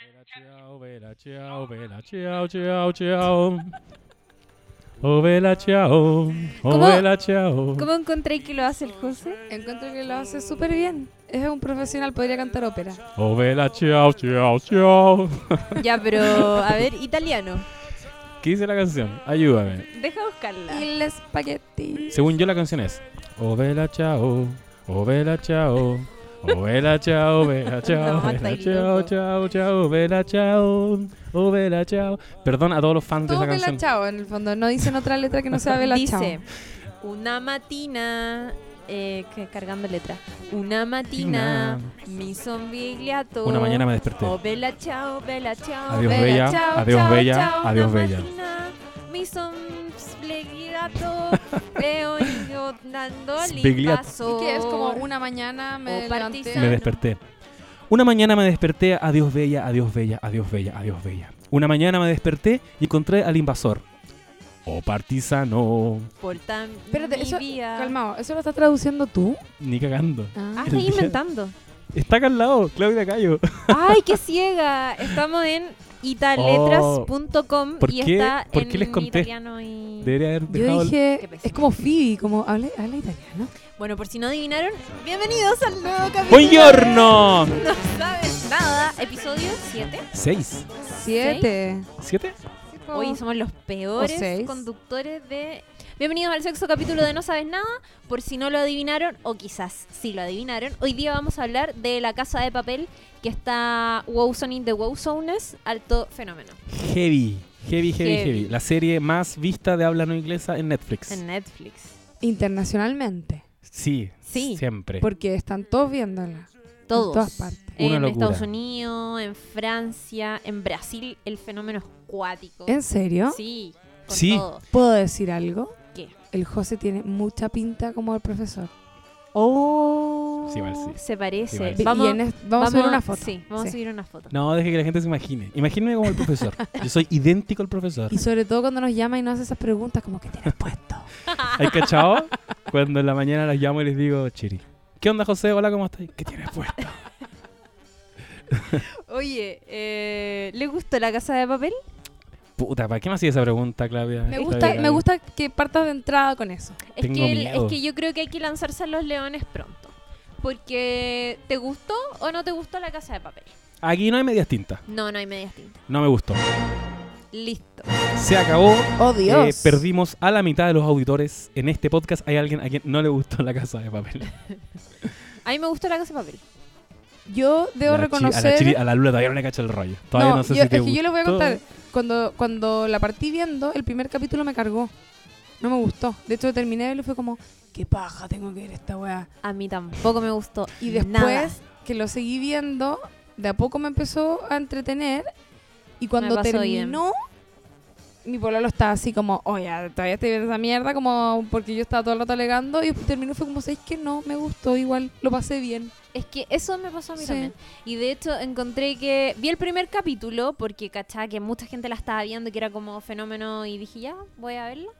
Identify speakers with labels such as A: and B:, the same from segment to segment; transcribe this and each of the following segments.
A: Ciao, vela, ciao, vela, ciao, ciao, ciao. Oh, vela, ciao. Oh,
B: ¿Cómo?
A: vela, ciao.
B: ¿Cómo encontré que lo hace el José?
C: Encuentro que lo hace súper bien. Es un profesional, podría cantar ópera.
A: Oh, vela, ciao, ciao, ciao.
B: Ya, pero a ver, italiano.
A: ¿Qué dice la canción? Ayúdame.
B: Deja buscarla.
C: Y el spaghetti.
A: Según yo, la canción es Oh, vela, ciao. Oh, vela, ciao. Oh, vela, ciao, vela, ciao,
B: No,
A: vela,
B: loco.
A: ciao, ciao, vela, ciao. Oh, vela, ciao. Perdón a todos los fans de
C: Todo
A: esa
C: Bella
A: canción.
C: Chao, en el fondo. No dicen otra letra que no sea Bella Chao.
B: Dice, una matina, eh, que cargando letra. Una matina, mi sombrigliato.
A: Una mañana me desperté.
B: Oh, bella ciao, bella ciao.
A: Adiós,
B: bella,
A: bella. Adiós, bella.
B: ciao,
A: Adiós, bella.
B: matina, dando el
A: Sbrigliato.
B: paso.
C: Y que es como una mañana me
B: O
C: levanté.
A: Me desperté. Una mañana me desperté, adiós bella, adiós bella, adiós bella, adiós bella. Una mañana me desperté y encontré al invasor. Oh partisano.
B: Por tan
C: Espérate, eso, calmado, ¿eso lo estás traduciendo tú?
A: Ni cagando.
B: Ah, estoy
A: día-
B: inventando.
A: Está acá al lado, Claudia Cayo.
B: Ay, qué ciega. Estamos en italetras.com
A: ¿Por
B: y
A: qué-
B: está
A: por
B: en
A: qué les conté?
B: italiano y...
A: Debería haber
C: Yo
A: dejado.
C: dije, es como Phoebe, como habla, habla italiano.
B: Bueno, por si no adivinaron, bienvenidos al nuevo capítulo.
A: ¡Buongiorno!
B: No sabes nada. Episodio 7.
A: ¿Seis?
C: Siete.
A: ¿Siete?
B: Hoy somos los peores conductores de... Bienvenidos al sexto capítulo de No Sabes Nada. Por si no lo adivinaron, o quizás sí lo adivinaron, hoy día vamos a hablar de La Casa de Papel, que está Wowzoning de Wowzoness, alto fenómeno.
A: Heavy. Heavy, heavy,
B: Heavy.
A: heavy. La serie más vista de habla no inglesa en Netflix.
B: En Netflix.
C: Internacionalmente.
A: Sí,
B: Sí.
A: siempre.
C: Porque están todos viéndola.
B: Todos.
C: En todas partes.
A: Una
B: en
A: locura.
B: Estados Unidos, en Francia, en Brasil, el fenómeno es cuático.
C: ¿En serio?
B: Sí, con
A: Sí.
B: todo.
C: ¿Puedo decir algo? El José tiene mucha pinta como el profesor.
B: Oh,
A: Sí, igual sí.
B: se parece.
A: Sí, igual sí.
B: Vamos,
C: en a subir una foto.
B: Sí, vamos a subir una foto.
A: No, deje que la gente se imagine. Imagíneme como el profesor. Yo soy idéntico al profesor.
C: Y sobre todo cuando nos llama y nos hace esas preguntas como que tienes puesto.
A: ¿Hay cachado? Cuando en la mañana las llamo y les digo, Chiri. ¿Qué onda, José? Hola, ¿cómo estás? ¿Qué tienes puesto?
B: Oye, eh, ¿le gustó la casa de papel?
A: Puta, ¿para qué me hacía esa pregunta, Claudia?
C: Me gusta, me gusta que partas de entrada con eso.
B: Es
A: Tengo
B: que, el-
A: miedo.
B: es que yo creo que hay que lanzarse a los leones pronto. Porque, ¿te gustó o no te gustó la casa de papel?
A: Aquí no hay medias tintas.
B: No, no hay medias tintas.
A: No me gustó.
B: Listo.
A: Se acabó.
C: Oh, Dios.
A: Eh, perdimos a la mitad de los auditores. En este podcast hay alguien a quien no le gustó la casa de papel.
B: A mí me gustó la casa de papel.
C: Yo debo
A: La Chiri- a, la
C: reconocer.
A: Chiri- a la Lula todavía no le cacho el rollo. Todavía no,
C: no,
A: sé
C: yo,
A: si te
C: es que yo les voy a contar. Cuando, cuando la partí viendo, el primer capítulo me cargó. No me gustó. De hecho, terminé y fue como, qué paja, tengo que ver esta weá.
B: A mí tampoco me gustó.
C: Y después
B: nada.
C: que lo seguí viendo, de a poco me empezó a entretener. Y cuando terminó, mi pololo estaba así como, oye, todavía estoy viendo esa mierda, como porque yo estaba todo el rato alegando. Y terminó fue como, ¿sabes que No, me gustó igual, lo pasé bien.
B: Es que eso me pasó a mí
C: Sí.
B: también. Y de hecho encontré que vi el primer capítulo porque cachaba que mucha gente la estaba viendo, que era como fenómeno y dije, ya, voy a verla.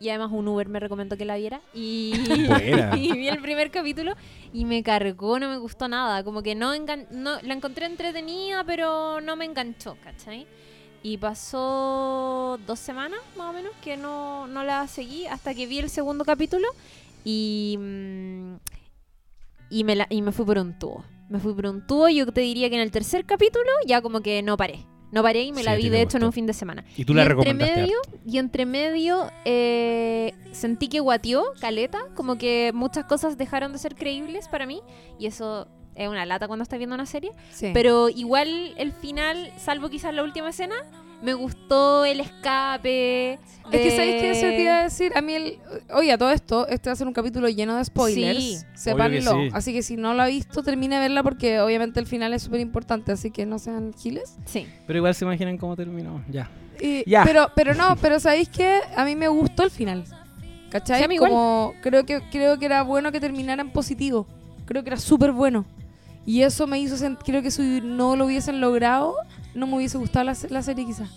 B: Y además un Uber me recomendó que la viera. Y, y vi el primer capítulo y me cargó, no me gustó nada. Como que no, engan- no la encontré entretenida, pero no me enganchó, ¿cachai? Y pasó dos semanas más o menos que no, no la seguí hasta que vi el segundo capítulo y, mm, y, me la- y me fui por un tubo. Me fui por un tubo. Yo te diría que en el tercer capítulo ya como que no paré. No paré y me
A: Sí,
B: la vi de hecho en un fin de semana.
A: Y tú
B: y
A: la
B: entre
A: recomendaste.
B: medio, y entre medio eh, sentí que guateó caleta, como que muchas cosas dejaron de ser creíbles para mí y eso es una lata cuando estás viendo una serie,
C: Sí.
B: pero igual el final, salvo quizás la última escena, me gustó el escape.
C: Es que ¿sabéis qué eso te iba a decir? A mí, el, oye, a todo esto, este va a ser un capítulo lleno de spoilers.
B: Sí.
A: Que sí.
C: Así que si no lo ha visto, termine de verla porque obviamente el final es súper importante. Así que no sean giles.
B: Sí.
A: Pero igual se imaginan cómo terminó. Ya.
C: Y-
A: Ya.
C: Pero, pero no, pero ¿sabéis qué? A mí me gustó el final. ¿Cachai?
B: Sí, a mí igual.
C: Como creo que, creo que era bueno que terminara en positivo. Creo que era súper bueno. Y eso me hizo sentir, creo que si no lo hubiesen logrado, no me hubiese gustado la, la serie quizás.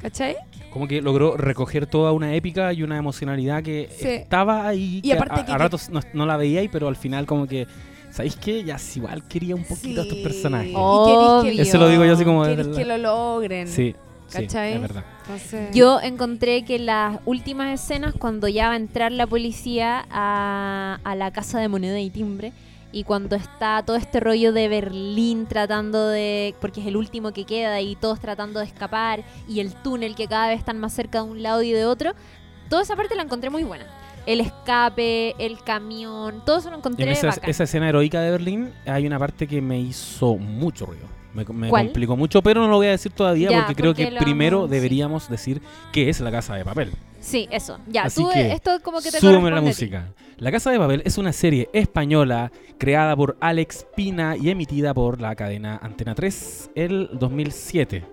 C: ¿Cachai?
A: Como que logró recoger toda una épica y una emocionalidad que
C: Sí.
A: estaba ahí.
C: Y
A: que
C: aparte
A: a,
C: que-
A: a ratos no, no la veía, ahí, pero al final como que ¿Sabéis qué? Ya si igual quería un poquito a estos
C: Sí.
A: personajes.
C: Y querís que-
A: Eso lo digo yo así como
C: querís que lo logren.
A: Sí, sí,
C: ¿Cachai?
A: es verdad.
C: Entonces,
B: Yo encontré que las últimas escenas, cuando ya va a entrar la policía a, a la casa de moneda y timbre, y cuando está todo este rollo de Berlín tratando de. porque es el último que queda y todos tratando de escapar, y el túnel que cada vez están más cerca de un lado y de otro, toda esa parte la encontré muy buena. El escape, el camión, todo eso lo encontré
A: En esa,
B: bacán.
A: esa escena heroica de Berlín hay una parte que me hizo mucho ruido. Me, me complicó mucho, pero no lo voy a decir todavía
B: Ya,
A: porque creo
B: porque
A: que primero
B: vamos- sí.
A: deberíamos decir qué es la casa de papel.
B: Sí, eso. Ya,
A: Así
B: tú,
A: que,
B: esto como que te
A: Súbeme la música. La Casa de Papel es una serie española creada por Alex Pina y emitida por la cadena Antena 3 el 2007.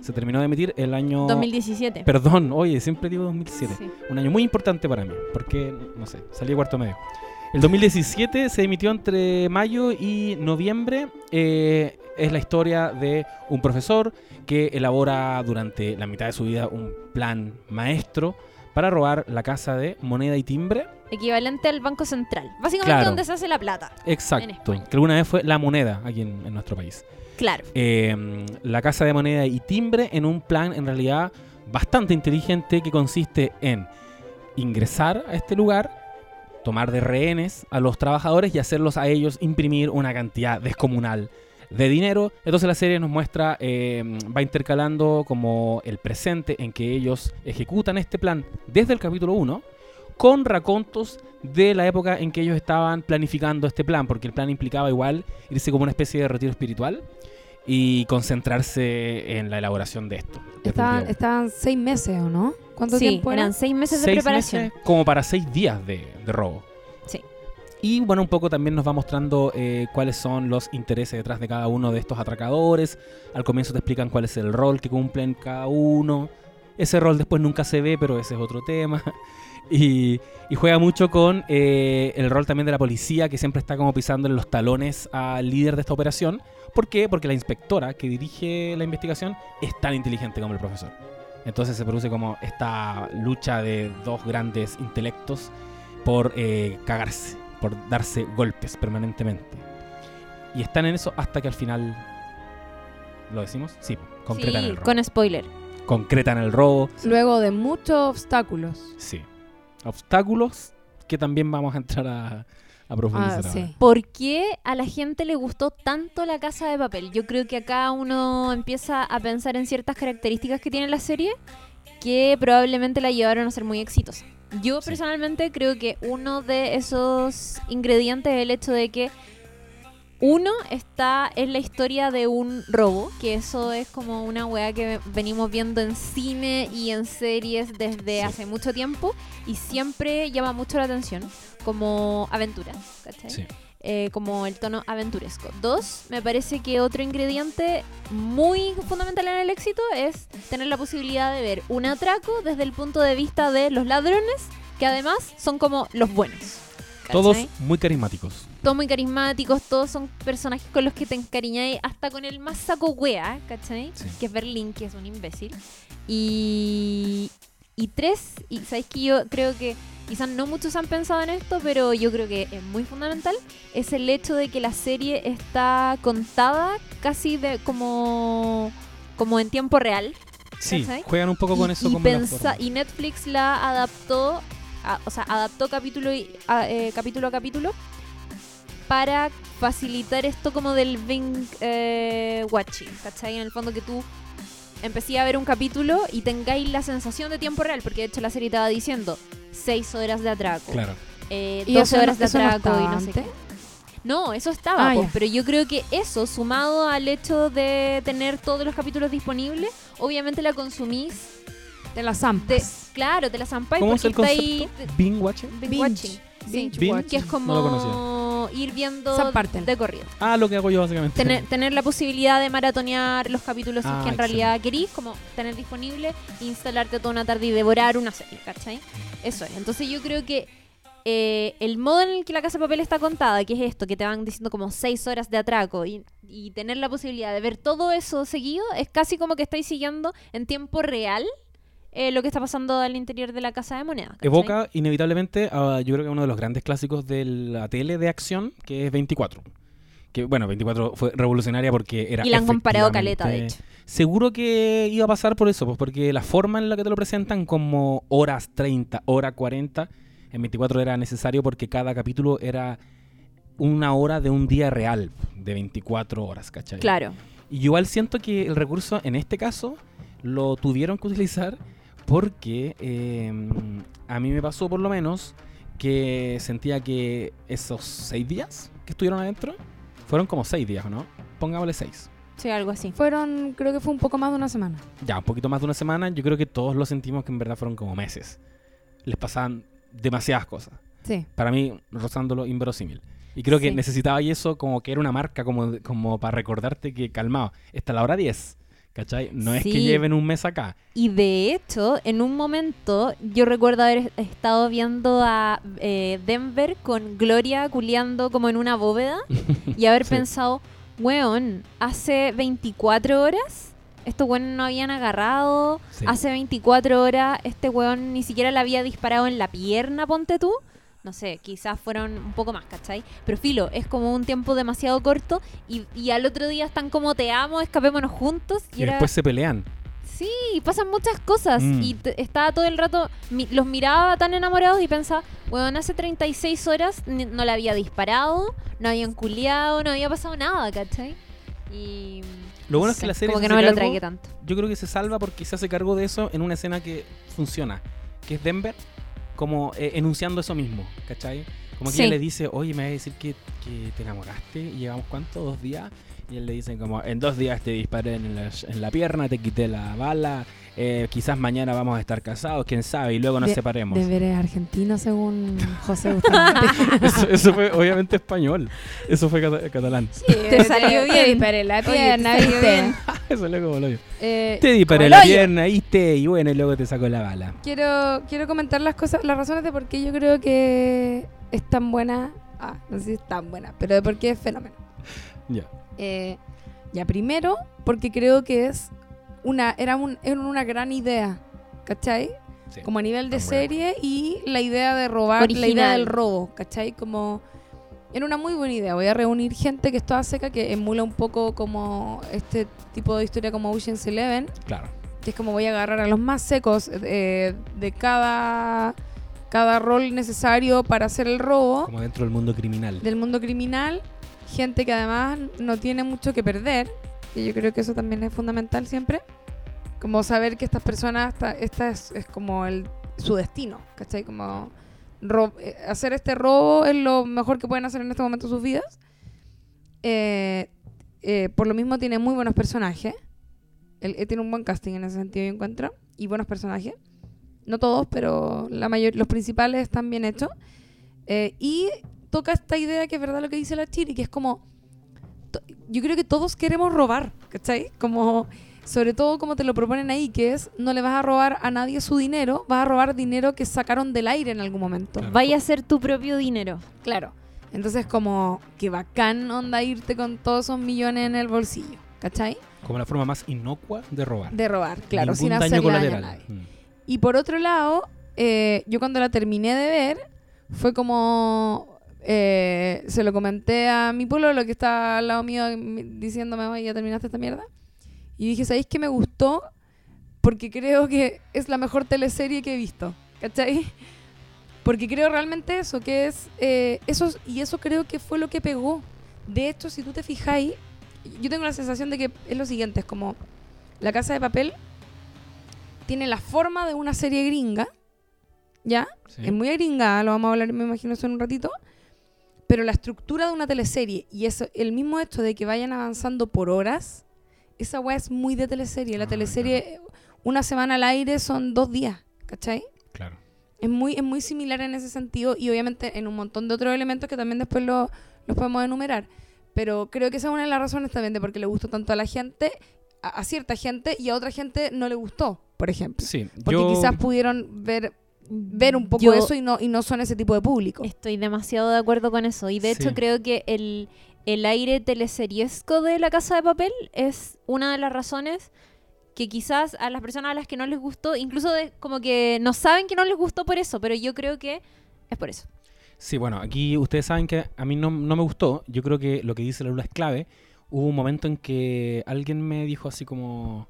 A: Se terminó de emitir el año...
B: 2017.
A: Perdón, oye, siempre digo 2007.
B: Sí.
A: Un año muy importante para mí, porque, no sé, salí cuarto medio. El 2017 se emitió entre mayo y noviembre. eh, es la historia de un profesor que elabora durante la mitad de su vida un plan maestro para robar la casa de moneda y timbre.
B: Equivalente al Banco Central. Básicamente
A: Claro.
B: donde se hace la plata.
A: Exacto, que alguna vez fue la moneda aquí en, en nuestro país.
B: Claro.
A: Eh, la casa de moneda y timbre en un plan en realidad bastante inteligente que consiste en ingresar a este lugar, tomar de rehenes a los trabajadores y hacerlos a ellos imprimir una cantidad descomunal de dinero. Entonces la serie nos muestra, eh, va intercalando como el presente en que ellos ejecutan este plan desde el capítulo 1 con racontos de la época en que ellos estaban planificando este plan, porque el plan implicaba igual irse como una especie de retiro espiritual y concentrarse en la elaboración de esto.
C: estaban, estaban seis meses, ¿o no? ¿Cuánto
B: Sí,
C: tiempo era?
B: eran seis meses de
A: Seis
B: preparación.
A: meses como para seis días de, de robo. Y bueno, un poco también nos va mostrando eh, cuáles son los intereses detrás de cada uno de estos atracadores. Al comienzo te explican cuál es el rol que cumplen cada uno. Ese rol después nunca se ve, pero ese es otro tema. Y, y juega mucho con eh, el rol también de la policía, que siempre está como pisándole los talones al líder de esta operación. ¿Por qué? Porque la inspectora que dirige la investigación es tan inteligente como el profesor. Entonces se produce como esta lucha de dos grandes intelectos por eh, cagarse, por darse golpes permanentemente. Y están en eso hasta que al final... ¿Lo decimos? Sí, concretan
B: Sí,
A: el robo.
B: con spoiler.
A: Concretan el robo.
C: Luego de muchos obstáculos.
A: Sí. Obstáculos que también vamos a entrar a, a profundizar.
C: Ah, sí.
B: ¿Por qué a la gente le gustó tanto la casa de papel? Yo creo que acá uno empieza a pensar en ciertas características que tiene la serie que probablemente la llevaron a ser muy exitosa. Yo personalmente creo que uno de esos ingredientes es el hecho de que uno está en la historia de un robo, que eso es como una weá que venimos viendo en cine y en series desde
A: Sí.
B: hace mucho tiempo y siempre llama mucho la atención como aventura, ¿cachai?
A: Sí.
B: Eh, como el tono aventuresco. Dos, me parece que otro ingrediente muy fundamental en el éxito es tener la posibilidad de ver un atraco desde el punto de vista de los ladrones, que además son como los buenos.
A: Todos muy carismáticos.
B: todos muy carismáticos, todos son personajes con los que te encariñáis, hasta con el más saco wea, ¿cachai?
A: Sí.
B: Que es Berlín, que es un imbécil. Y, y tres, y sabéis que yo creo que quizás no muchos han pensado en esto, pero yo creo que es muy fundamental, es el hecho de que la serie está contada casi de como, como en tiempo real.
A: Sí, juegan un poco con
B: y,
A: eso
B: y
A: como
B: pensa- y Netflix la adaptó, a- o sea, adaptó capítulo, y, a, eh, capítulo a capítulo para facilitar esto como del binge eh, watching, ¿cachai? En el fondo que tú empecé a ver un capítulo y tengáis la sensación de tiempo real, porque de hecho la serie te va diciendo 6 horas de atraco,
A: Claro.
B: eh,
C: ¿Y
B: 12
C: eso no-
B: horas de
C: no
B: atraco y
C: estaba
B: no sé qué. No, eso estaba,
C: Ah,
B: pues, pero yo creo que eso, sumado al hecho de tener todos los capítulos disponibles, obviamente la consumís
C: De las
B: de,
C: zampas.
B: claro, te la zampáis
A: ¿Cómo
B: porque
A: es el
B: está ahí
A: concepto? Bing watching.
B: binge
C: Binge.
B: watching. Sí,
C: Binge
A: Binge.
C: watching.
B: que es como
A: No lo conocía.
B: Ir viendo de corrido.
A: Ah, lo que hago yo básicamente.
B: Tener, tener la posibilidad de maratonear los capítulos
A: Ah,
B: que en realidad querís, como tener disponible, instalarte toda una tarde y devorar una serie, ¿cachai? Eso es. Entonces yo creo que eh, el modo en el que la Casa de Papel está contada, que es esto, que te van diciendo como seis horas de atraco y, y tener la posibilidad de ver todo eso seguido, es casi como que estáis siguiendo en tiempo real eh, lo que está pasando al interior de la casa de moneda. ¿cachai?
A: Evoca inevitablemente, a, yo creo que uno de los grandes clásicos de la tele de acción, que es 24. Que bueno, 24 fue revolucionaria porque era.
B: Y la han comparado caleta, de hecho.
A: Seguro que iba a pasar por eso, pues porque la forma en la que te lo presentan, como horas 30, hora 40, en 24 era necesario porque cada capítulo era una hora de un día real, de 24 horas, ¿cachai?
B: Claro.
A: Y yo igual siento que el recurso en este caso lo tuvieron que utilizar porque eh, a mí me pasó por lo menos que sentía que esos seis días que estuvieron adentro fueron como seis días, ¿o ¿no? Pongámosle seis.
B: Sí, algo así.
C: Fueron, creo que fue un poco más de una semana.
A: Ya, un poquito más de una semana, yo creo que todos lo sentimos que en verdad fueron como meses. Les pasaban demasiadas cosas.
C: Sí.
A: Para mí, rozándolo inverosímil. Y creo que
B: Sí.
A: necesitaba y eso como que era una marca como, como para recordarte que, calmado, esta es la hora 10. ¿Cachai? No es que lleven un mes acá.
B: Y de hecho, en un momento, yo recuerdo haber estado viendo a eh, Denver con Gloria culeando como en una bóveda y haber
A: Sí.
B: pensado, weón, hace 24 horas estos weones no habían agarrado,
A: Sí.
B: hace 24 horas este weón ni siquiera le había disparado en la pierna, ponte tú. No sé, quizás fueron un poco más, ¿cachai? Pero filo, es como un tiempo demasiado corto y, y al otro día están como te amo, escapémonos juntos. Y,
A: Y
B: era-
A: después se pelean.
B: Sí, pasan muchas cosas.
A: Mm.
B: Y estaba todo el rato, mi- los miraba tan enamorados y pensaba, bueno, hace 36 horas no le había disparado, no habían culiado, no había pasado nada, ¿cachai? Y.
A: Lo bueno
B: no
A: es que la serie
B: Como que no me lo
A: cargo-
B: tragué tanto.
A: Yo creo que se salva porque se hace cargo de eso en una escena que funciona. Que es Denver como eh, enunciando eso mismo, ¿cachai? Como que
B: Sí.
A: ella le dice, oye, me vas a decir que, que te enamoraste y llevamos cuánto, dos días. Y él le dice como, en dos días te disparé en la, en la pierna, te quité la bala, eh, quizás mañana vamos a estar casados, quién sabe, y luego nos
C: De-
A: separemos.
C: Deber es argentino según José Bustamante.
A: eso, eso fue obviamente español, eso fue cata- catalán.
B: Te salió bien.
C: disparé la pierna, ¿viste?
B: bien.
A: eso es como lo.
C: Eh,
A: Te disparé la
C: hoyo.
A: pierna, ¿viste? Y bueno, y luego te sacó la bala.
C: Quiero, quiero comentar las cosas, las razones de por qué yo creo que es tan buena. Ah, no sé si es tan buena, pero de por qué es fenómeno.
A: Ya.
C: Eh, ya, primero, porque creo que es una, era, un, era una gran idea, ¿cachai?
A: Sí.
C: Como a nivel de
A: Tan buena.
C: serie y la idea de robar, la
B: Original.
C: idea del robo, ¿cachai? Como era una muy buena idea. Voy a reunir gente que es toda seca, que emula un poco como este tipo de historia como Ocean's Eleven,
A: Claro.
C: que es como voy a agarrar a los más secos eh, de cada, cada rol necesario para hacer el robo
A: Como dentro del mundo criminal.
C: del mundo criminal, gente que además no tiene mucho que perder, y yo creo que eso también es fundamental siempre, como saber que estas personas, esta, esta es, es como el, su destino, ¿cachai? Como ro- eh, hacer este robo es lo mejor que pueden hacer en este momento sus vidas. Eh, eh, por lo mismo tiene muy buenos personajes. Él, él tiene un buen casting en ese sentido, yo encuentro. Y buenos personajes. No todos, pero la mayor, los principales están bien hechos. Eh, y toca esta idea que es verdad lo que dice la Chiri, que es como... Yo creo que todos queremos robar, ¿cachai? Como... Sobre todo como te lo proponen ahí, que es no le vas a robar a nadie su dinero, vas a robar dinero que sacaron del aire en algún momento.
A: Claro.
B: Vaya a ser tu propio dinero.
C: Claro. Entonces como que bacán onda irte con todos esos millones en el bolsillo, ¿cachai?
A: Como la forma más inocua de robar.
C: De robar, claro,
A: Ningún
C: sin
A: daño
C: hacerle daño a nadie.
A: Mm.
C: Y por otro lado, eh, yo cuando la terminé de ver, fue como... eh, se lo comenté a mi pueblo, lo que está al lado mío, diciéndome, oye, ya terminaste esta mierda. Y dije, ¿sabéis qué me gustó? Porque creo que es la mejor teleserie que he visto, ¿cachai? Porque creo realmente eso, que es... eh, eso, y eso creo que fue lo que pegó. De hecho, si tú te fijáis, yo tengo la sensación de que es lo siguiente, es como La Casa de Papel tiene la forma de una serie gringa, ¿ya?
A: Sí.
C: Es muy gringa, lo vamos a hablar, me imagino, eso en un ratito. Pero la estructura de una teleserie y eso, el mismo hecho de que vayan avanzando por horas, esa weá es muy de teleserie. La
A: Ah,
C: teleserie, una semana al aire son dos días, ¿cachai?
A: Claro.
C: Es muy, es muy similar en ese sentido y obviamente en un montón de otros elementos que también después lo- los podemos enumerar. Pero creo que esa es una de las razones también de por qué le gustó tanto a la gente, a, a cierta gente y a otra gente no le gustó, por ejemplo.
A: Sí,
C: Porque
A: yo-
C: quizás pudieron ver, ver un poco
B: Yo
C: eso y no, y no son ese tipo de público.
B: Estoy demasiado de acuerdo con eso. Y de hecho creo que el, el aire teleseriesco de La Casa de Papel es una de las razones que quizás a las personas a las que no les gustó, incluso de- como que no saben que no les gustó por eso, pero yo creo que es por eso.
A: Sí, bueno, aquí ustedes saben que a mí no, no me gustó. Yo creo que lo que dice la Lula es clave. Hubo un momento en que alguien me dijo así como,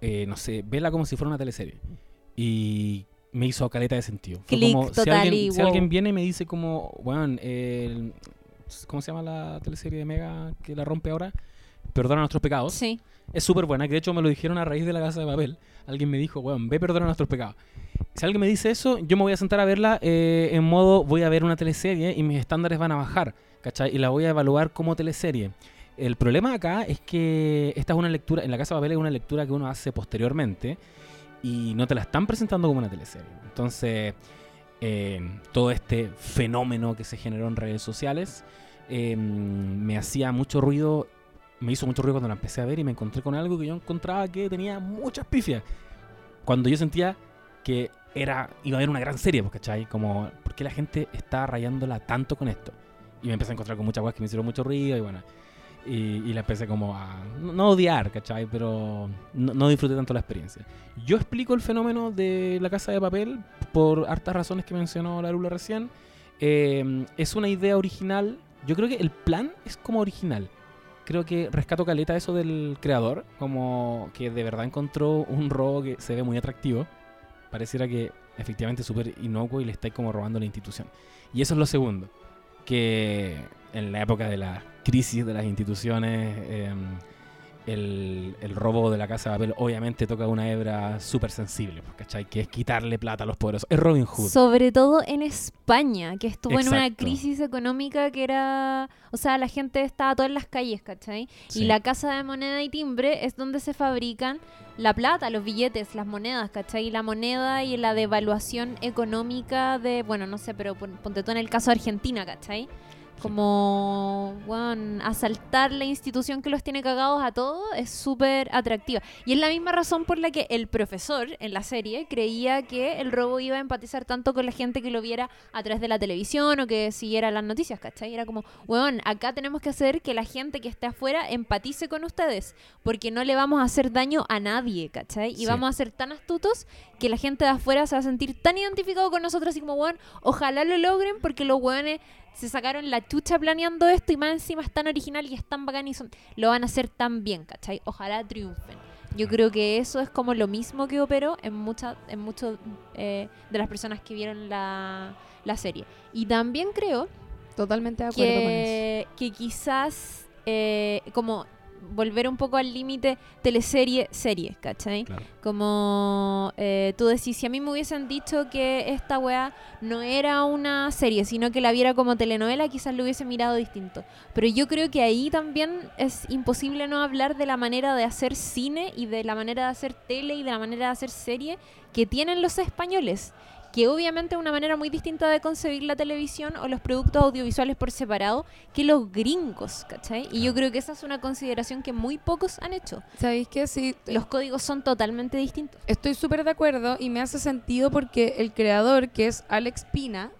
A: eh, no sé, vela como si fuera una teleserie. Y me hizo caleta de sentido. Fue
B: Clic
A: como, si
B: total
A: alguien,
B: y
A: si
B: wow.
A: alguien viene y me dice como, bueno, el- ¿cómo se llama la teleserie de Mega que la rompe ahora? Perdona nuestros pecados.
B: Sí.
A: Es súper buena, que de hecho me lo dijeron a raíz de la casa de papel. Alguien me dijo, weón, ve perdona nuestros pecados. Si alguien me dice eso, yo me voy a sentar a verla eh, en modo, voy a ver una teleserie y mis estándares van a bajar, ¿cachai? Y la voy a evaluar como teleserie. El problema acá es que esta es una lectura, en la casa de papel es una lectura que uno hace posteriormente y no te la están presentando como una teleserie. Entonces, eh, todo este fenómeno que se generó en redes sociales eh, me hacía mucho ruido me hizo mucho ruido cuando la empecé a ver y me encontré con algo que yo encontraba que tenía muchas pifias. Cuando yo sentía que era iba a haber una gran serie, pues, ¿cachai? Como, ¿por qué la gente está rayándola tanto con esto? Y me empecé a encontrar con muchas cosas que me hicieron mucho ruido y bueno. Y, la empecé como a, no, odiar, ¿cachai? Pero no, no disfruté tanto la experiencia. Yo explico el fenómeno de la casa de papel por hartas razones que mencionó la Lula recién. Eh, es una idea original. Yo creo que el plan es como original creo que rescato caleta eso del creador, como que de verdad encontró un robo que se ve muy atractivo. Pareciera que efectivamente es súper inocuo y le estáis como robando la institución. Y eso es lo segundo, que en la época de la crisis de las instituciones, eh, el, el robo de la casa de papel obviamente toca una hebra súper sensible, pues, ¿cachai? Que es quitarle plata a los poderosos. Es Robin Hood.
B: Sobre todo en España, que estuvo en una
A: Exacto.
B: crisis económica que era... O sea, la gente estaba toda en las calles, ¿cachai?
A: Sí.
B: Y la casa de moneda y timbre es donde se fabrican la plata, los billetes, las monedas, ¿cachai? Y la moneda y la devaluación económica de... Bueno, no sé, pero pon- ponte tú en el caso de Argentina, ¿cachai? Como, bueno, asaltar la institución que los tiene cagados a todos es súper atractiva. Y es la misma razón por la que el profesor en la serie creía que el robo iba a empatizar tanto con la gente que lo viera a través de la televisión o que siguiera las noticias, ¿cachai? Era como, weón, acá tenemos que hacer que la gente que esté afuera empatice con ustedes, porque no le vamos a hacer daño a nadie, ¿cachai? Y
A: Sí.
B: vamos a ser tan astutos que la gente de afuera se va a sentir tan identificado con nosotros, así como, weón, ojalá lo logren porque los weones se sacaron la chucha planeando esto y más encima es tan original y es tan bacán y son, lo van a hacer tan bien, ¿cachai? Ojalá triunfen. Yo creo que eso es como lo mismo que operó en muchas en muchos eh, de las personas que vieron la, la serie. Y también creo
C: Totalmente de acuerdo con eso.
B: que, que quizás eh, como volver un poco al límite teleserie serie, ¿cachai?
A: Claro.
B: Como eh, tú decís, si a mí me hubiesen dicho que esta weá no era una serie, sino que la viera como telenovela, quizás lo hubiese mirado distinto. Pero yo creo que ahí también es imposible no hablar de la manera de hacer cine y de la manera de hacer tele y de la manera de hacer serie que tienen los españoles. Que obviamente es una manera muy distinta de concebir la televisión o los productos audiovisuales por separado que los gringos, ¿cachai? Y yo creo que esa es una consideración que muy pocos han hecho.
C: ¿Sabéis qué? Sí,
B: Los códigos son totalmente distintos.
C: estoy súper de acuerdo y me hace sentido porque el creador, que es Alex Pina,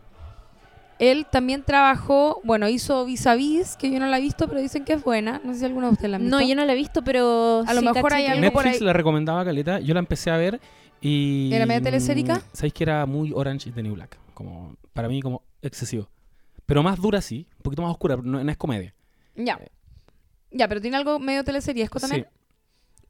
C: él también trabajó, bueno, hizo Vis a Vis, que yo no la he visto, pero dicen que es buena. No sé si alguno de ustedes la han visto.
B: No, yo no la he visto, pero.
C: A lo mejor hay
B: que-
C: algo por
A: Netflix
C: ahí.
A: la recomendaba Caleta, yo la empecé a ver y...
C: ¿Era media telesérica?
A: mm, ¿Sabéis que era muy Orange the New Black? Como, para mí como excesivo. Pero más dura sí, un poquito más oscura, no, no es comedia.
C: Ya. Ya, pero tiene algo medio teleseriesco también.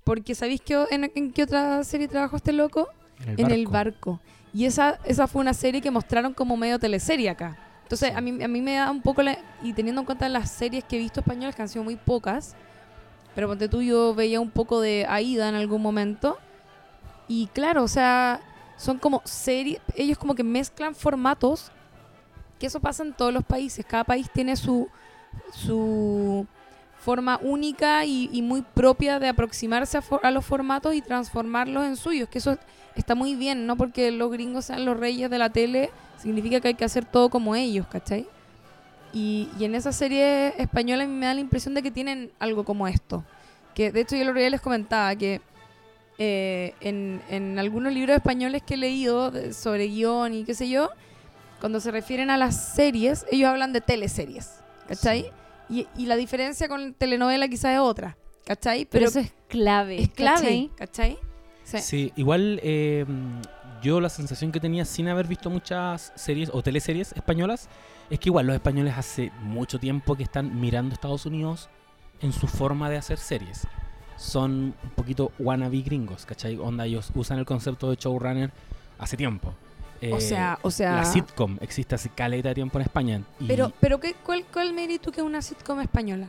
C: Porque ¿sabéis que en, en qué otra serie trabajó este loco?
A: En el
C: En el
A: barco.
C: barco. Y esa, esa fue una serie que mostraron como medio teleserie acá. Entonces,
A: Sí.
C: a, mí, a mí me da un poco la... Y teniendo en cuenta las series que he visto españolas, que han sido muy pocas, pero ponte tú, yo veía un poco de Aida en algún momento. Y claro, o sea, son como series... Ellos como que mezclan formatos, que eso pasa en todos los países. Cada país tiene su, su forma única y, y muy propia de aproximarse a, for- a los formatos y transformarlos en suyos, que eso está muy bien, no porque los gringos sean los reyes de la tele, significa que hay que hacer todo como ellos, ¿cachai? Y, y en esa serie española me da la impresión de que tienen algo como esto. Que de hecho yo otro día les comentaba que eh, en, en algunos libros españoles que he leído de- sobre guion y qué sé yo, cuando se refieren a las series, ellos hablan de teleseries, ¿cachai? Y, y la diferencia con telenovela quizás es otra. ¿cachai?
B: Pero eso es clave.
C: es clave,
B: ¿cachai?
C: ¿cachai? Sí.
A: Sí, igual eh, yo la sensación que tenía sin haber visto muchas series o teleseries españolas es que igual los españoles hace mucho tiempo que están mirando a Estados Unidos en su forma de hacer series. Son un poquito wannabe gringos, ¿cachai? Onda, ellos usan el concepto de showrunner hace tiempo.
C: O
A: Eh,
C: sea, o sea...
A: la sitcom existe hace caleta de tiempo en España. Y
C: Pero, pero ¿qué, cuál, ¿cuál me dirías tú que es una sitcom española?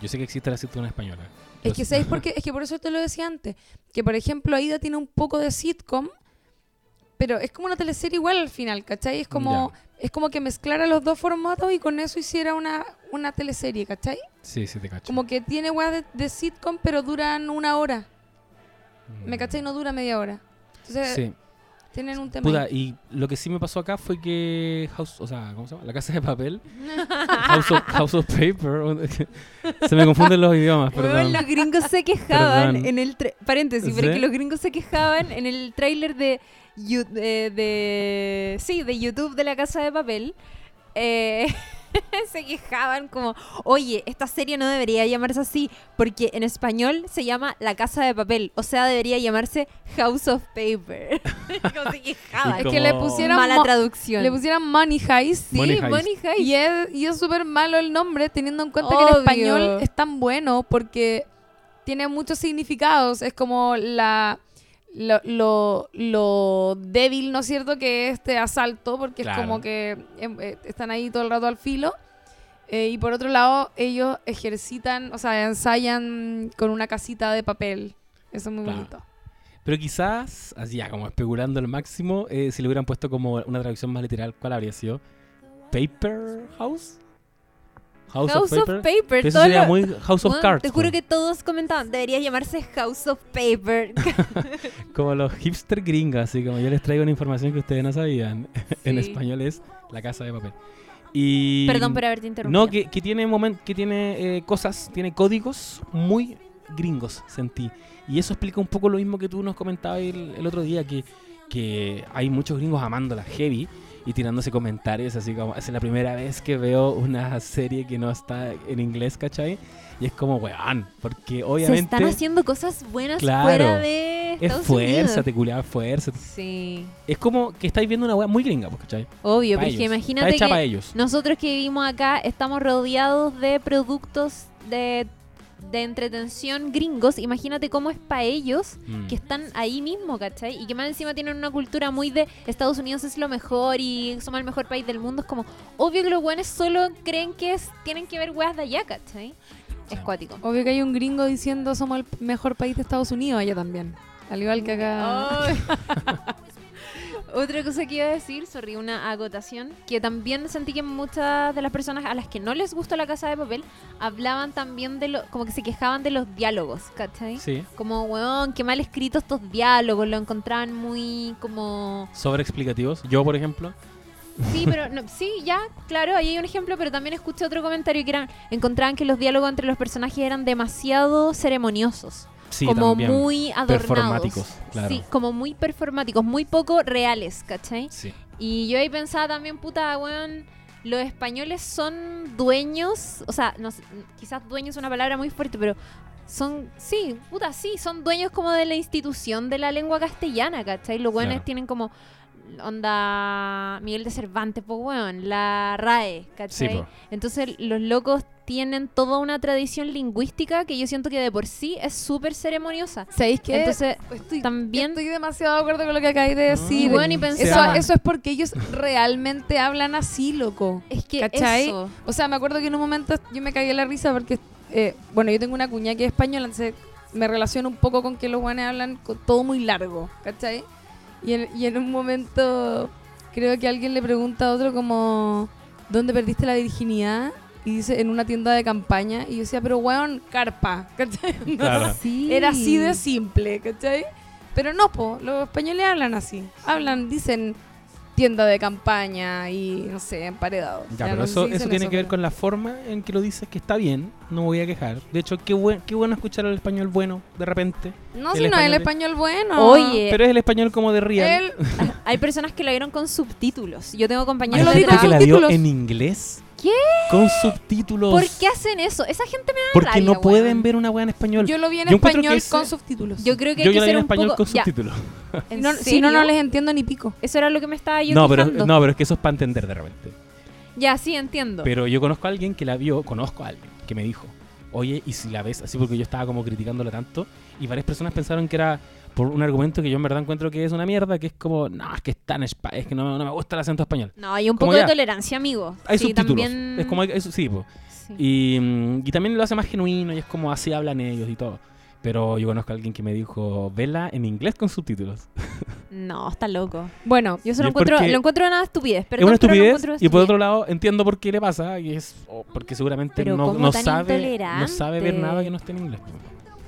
A: yo sé que existe la sitcom española.
C: Es que ¿sabéis por qué? Es que por eso te lo decía antes. Que por ejemplo Aida tiene un poco de sitcom, pero es como una teleserie igual al final, ¿cachai? Es como, es como que mezclara los dos formatos y con eso hiciera una, una teleserie, ¿cachai?
A: Sí, sí, te cacho.
C: Como que tiene weas de, de sitcom, pero duran una hora. ¿Me
A: Mm.
C: cachai? No dura media hora. Entonces
A: Sí.
C: Tienen un tema.
A: Puta, y lo que sí me pasó acá fue que House, o sea, ¿cómo se llama? La casa de papel. House of, House of Paper. se me confunden los idiomas, perdón.
B: los gringos se quejaban
A: Perdón.
B: en el paréntesis, pero
A: ¿Sí?
B: que los gringos se quejaban en el tráiler de, de, de- sí, de YouTube de la Casa de Papel. eh, se quejaban como, oye, esta serie no debería llamarse así, porque en español se llama La Casa de Papel, o sea, debería llamarse House of Paper. como se quejaban.
C: Es que le
A: como-
C: pusieron
B: Mala traducción.
C: Le pusieron Money Heist.
B: sí,
A: Money
B: Money,
A: Heist.
C: Y es, y es súper malo el nombre, teniendo en cuenta que el español es tan bueno porque tiene muchos significados. Es como la lo, lo, lo débil, ¿no es cierto?, que es este asalto, porque
A: Claro.
C: es como que em, eh, están ahí todo el rato al filo. Eh, y por otro lado, ellos ejercitan, o sea, ensayan con una casita de papel. Eso es muy
A: Claro.
C: bonito.
A: Pero quizás, así ya, como especulando al máximo, eh, si le hubieran puesto como una traducción más literal, ¿cuál habría sido? ¿Paper House? House,
B: House
A: of
B: of
A: Paper.
B: Paper.
A: Pero eso sería
B: lo-
A: muy House of
B: Weón,
A: Cards.
B: Te juro que todos comentaban, debería llamarse House of Paper.
A: Como los hipster gringos, así como yo les traigo una información que ustedes no sabían. en
B: Sí.
A: español es La Casa de Papel. Y
B: Perdón por haberte interrumpido.
A: No, que, que tiene moment, que tiene eh, cosas, tiene códigos muy gringos, sentí. Y eso explica un poco lo mismo que tú nos comentabas el, el otro día, que, que hay muchos gringos amando la heavy y tirándose comentarios así como, es la primera vez que veo una serie que no está en inglés, ¿cachai? Y es como, weón, porque
B: Se
A: obviamente
B: están haciendo cosas buenas
A: Claro.
B: fuera de
A: es
B: Estados
A: fuerza,
B: Unidos.
A: te culiaba fuerza.
B: Sí,
A: Es como que estáis viendo una weá muy gringa, pues, ¿cachai?
B: obvio,
A: Pa'
B: porque
A: ellos.
B: imagínate que
A: ellos.
B: nosotros que vivimos acá estamos rodeados de productos de, de entretención gringos. Imagínate cómo es para ellos
A: Mm.
B: que están ahí mismo, ¿cachai? Y que más encima tienen una cultura muy de Estados Unidos es lo mejor y somos el mejor país del mundo. Es como, obvio que los buenos solo creen que es, tienen que ver weas de allá, ¿cachai? Es cuático.
C: Obvio que hay un gringo diciendo somos el mejor país de Estados Unidos, allá también. Al igual que acá.
B: Otra cosa que iba a decir, sorry, una agotación, que también sentí que muchas de las personas a las que no les gustó la casa de papel hablaban también de lo, como que se quejaban de los diálogos, ¿cachai?
A: Sí,
B: Como, weón, qué mal escritos estos diálogos, lo encontraban muy como...
A: sobre explicativos. Yo, por ejemplo,
B: Sí, pero no, sí, ya, claro, ahí hay un ejemplo, pero también escuché otro comentario que eran, encontraban que los diálogos entre los personajes eran demasiado ceremoniosos.
A: Sí,
B: como
A: también.
B: muy adornados.
A: Performáticos, claro.
B: Sí, como muy performáticos, muy poco reales, ¿cachai?
A: Sí.
B: Y yo ahí pensaba también, puta, weón, los españoles son dueños, o sea, no quizás dueños es una palabra muy fuerte, pero son, sí, puta, sí, son dueños como de la institución de la lengua castellana, ¿cachai? Los weones
A: Claro.
B: tienen como onda Miguel de Cervantes, pues weón, la RAE, ¿cachai? Entonces los locos tienen toda una tradición lingüística que yo siento que de por sí es súper ceremoniosa.
C: ¿Sabéis qué?
B: Entonces,
C: Estoy,
B: también-
C: estoy demasiado de acuerdo con lo que acabáis de decir.
B: Bueno, y
C: eso, eso es porque ellos realmente hablan así, loco.
B: es que
C: ¿cachai?
B: eso,
C: O sea, me acuerdo que en un momento yo me cagué la risa porque, eh, bueno, yo tengo una cuña que es española, entonces me relaciono un poco con que los guanes hablan con todo muy largo, ¿cachai? Y en, y en un momento creo que alguien le pregunta a otro como, ¿dónde perdiste la virginidad? Y dice, en una tienda de campaña. Y yo decía, pero weón, carpa, ¿cachai? No,
A: Claro.
B: Sí.
C: Era así de simple, ¿cachai? Pero no, po, los españoles hablan así. Hablan, dicen tienda de campaña y, no sé, emparedado.
A: Ya,
C: Ya,
A: pero
C: no
A: eso, eso tiene que ver
C: pero-
A: con la forma en que lo dices que está bien, no me voy a quejar. De hecho, qué, buen, qué bueno escuchar el español bueno de repente.
C: No,
A: el
C: si no es el
A: español
C: bueno.
B: Oye,
A: Pero es el español como de real.
C: Él,
B: Hay personas que la vieron con subtítulos. Yo tengo
C: Yo
B: compañeros
C: lo
A: Hay
C: vi
B: de
C: con
A: gente que la vio
C: subtítulos.
A: en inglés.
B: ¿Qué?
A: Con subtítulos.
B: ¿Por qué hacen eso? Esa gente me da
A: Porque
B: rabia,
A: no pueden
B: weón.
A: ver una weá en español.
C: Yo lo vi en
A: Yo
C: español con subtítulos.
B: Yo creo que
A: Yo
B: hay
A: ya
B: que
A: la vi
B: ser
A: en
B: un
A: español
B: poco...
A: con subtítulos.
B: ¿en
C: No, si no, no les entiendo ni pico.
B: Eso era lo que me estaba yo
A: No pero, no, pero es que eso es para entender de repente.
B: Ya, sí, entiendo.
A: Pero yo conozco a alguien que la vio, conozco a alguien que me dijo, oye, y si la ves así, porque yo estaba como criticándola tanto, y varias personas pensaron que era por un argumento que yo en verdad encuentro que es una mierda, que es como, no, es que es tan espa- es que no, no me gusta el acento español.
B: No, hay un
A: Como
B: poco
A: ya.
B: de tolerancia, amigo.
A: Hay
B: sí,
A: subtítulos.
B: También...
A: Es como, hay- eso, sí, po.
B: Sí.
A: Y, mm, y también lo hace más genuino y es como así hablan ellos y todo. Pero yo conozco a alguien que me dijo, vela en inglés con subtítulos.
B: No, está loco.
C: Bueno,
B: Yo
A: Y
B: eso lo
A: es
B: encuentro, lo encuentro una estupidez.
A: es
B: perdón,
A: una
B: pero lo
A: estupidez
B: encuentro
A: y por otro lado entiendo por qué le pasa y es oh, porque seguramente
B: Pero
A: no,
B: ¿cómo
A: no
B: tan
A: sabe no sabe ver nada que no esté en inglés.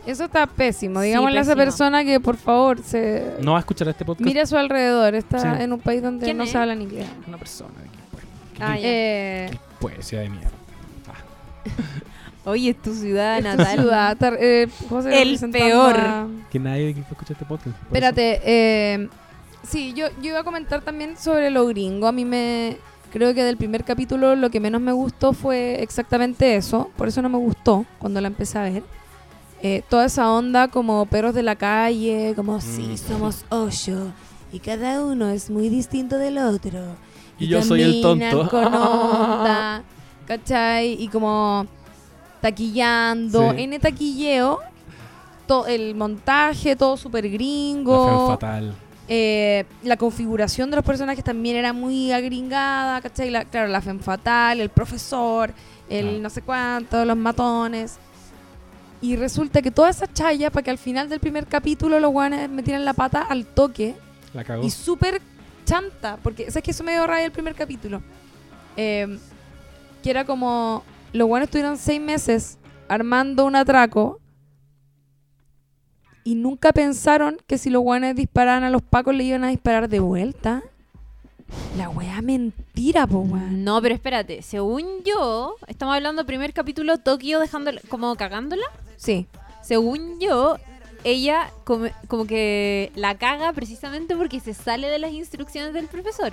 C: Eso está pésimo.
B: Sí,
C: Digámosle a esa persona que por favor se
A: No va a escuchar este podcast.
C: mire a su alrededor. Está
A: Sí.
C: en un país donde
B: ¿Quién
C: no
B: es?
C: se habla en inglés.
A: Una persona de aquí, pues.
B: Ah, ya.
C: Eh,
A: poesía de mierda.
B: Oye, es tu ciudad natal.
C: ciudad, tar- eh, José
B: El peor.
C: a-
A: Que nadie de aquí escucha este podcast.
C: Espérate, eh, sí, yo, yo iba a comentar también sobre lo gringo. A mí me. Creo que del primer capítulo lo que menos me gustó fue exactamente eso. Por eso no me gustó cuando la empecé a ver. Eh, toda esa onda como perros de la calle, como sí,
A: Mm.
C: somos ocho y cada uno es muy distinto del otro.
A: Y yo soy el tonto.
C: con onda, ¿cachai? Y como taquillando.
A: Sí.
C: En el taquilleo, to- el montaje, todo súper
A: La
C: gringo.
A: femme fatal.
C: Eh, la configuración de los personajes también era muy agringada, ¿cachai? La- claro, la femme fatal, el profesor, el
A: Ah.
C: no sé cuánto, los matones. Y resulta que toda esa chaya para que al final del primer capítulo los guanes metieran la pata al toque
A: La cagó.
C: y súper chanta, porque sabes que eso me dio rabia el primer capítulo. Eh, que era como los guanes estuvieron seis meses armando un atraco y nunca pensaron que si los guanes disparaban a los pacos le iban a disparar de vuelta. La weá mentira, po weón.
B: No, pero espérate. Según yo, estamos hablando primer capítulo, Tokio dejando como cagándola.
C: Sí.
B: Según yo, ella como, como que la caga precisamente porque se sale de las instrucciones del profesor.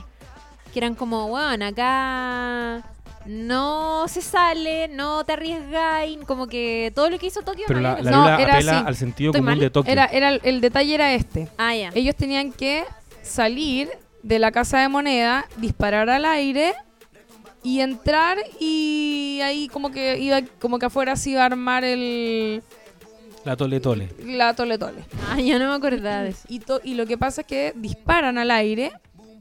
B: Que eran como, bueno, acá no se sale, no te arriesgáis, como que todo lo que hizo Tokio
A: Pero
B: no
A: la,
B: había
A: la
C: No,
A: Lula
C: era
A: apela
C: así.
A: al sentido
B: ¿Estoy
A: común
B: mal?
A: de Tokio.
C: Era, era el, detalle era este.
B: Ah, ya.
C: Ellos tenían que salir de la casa de moneda, disparar al aire y entrar y ahí como que iba como que afuera se iba a armar el
A: La tole tole.
C: la tole tole.
B: Ah, ya no me acordaba de eso.
C: Y, to- y lo que pasa es que disparan al aire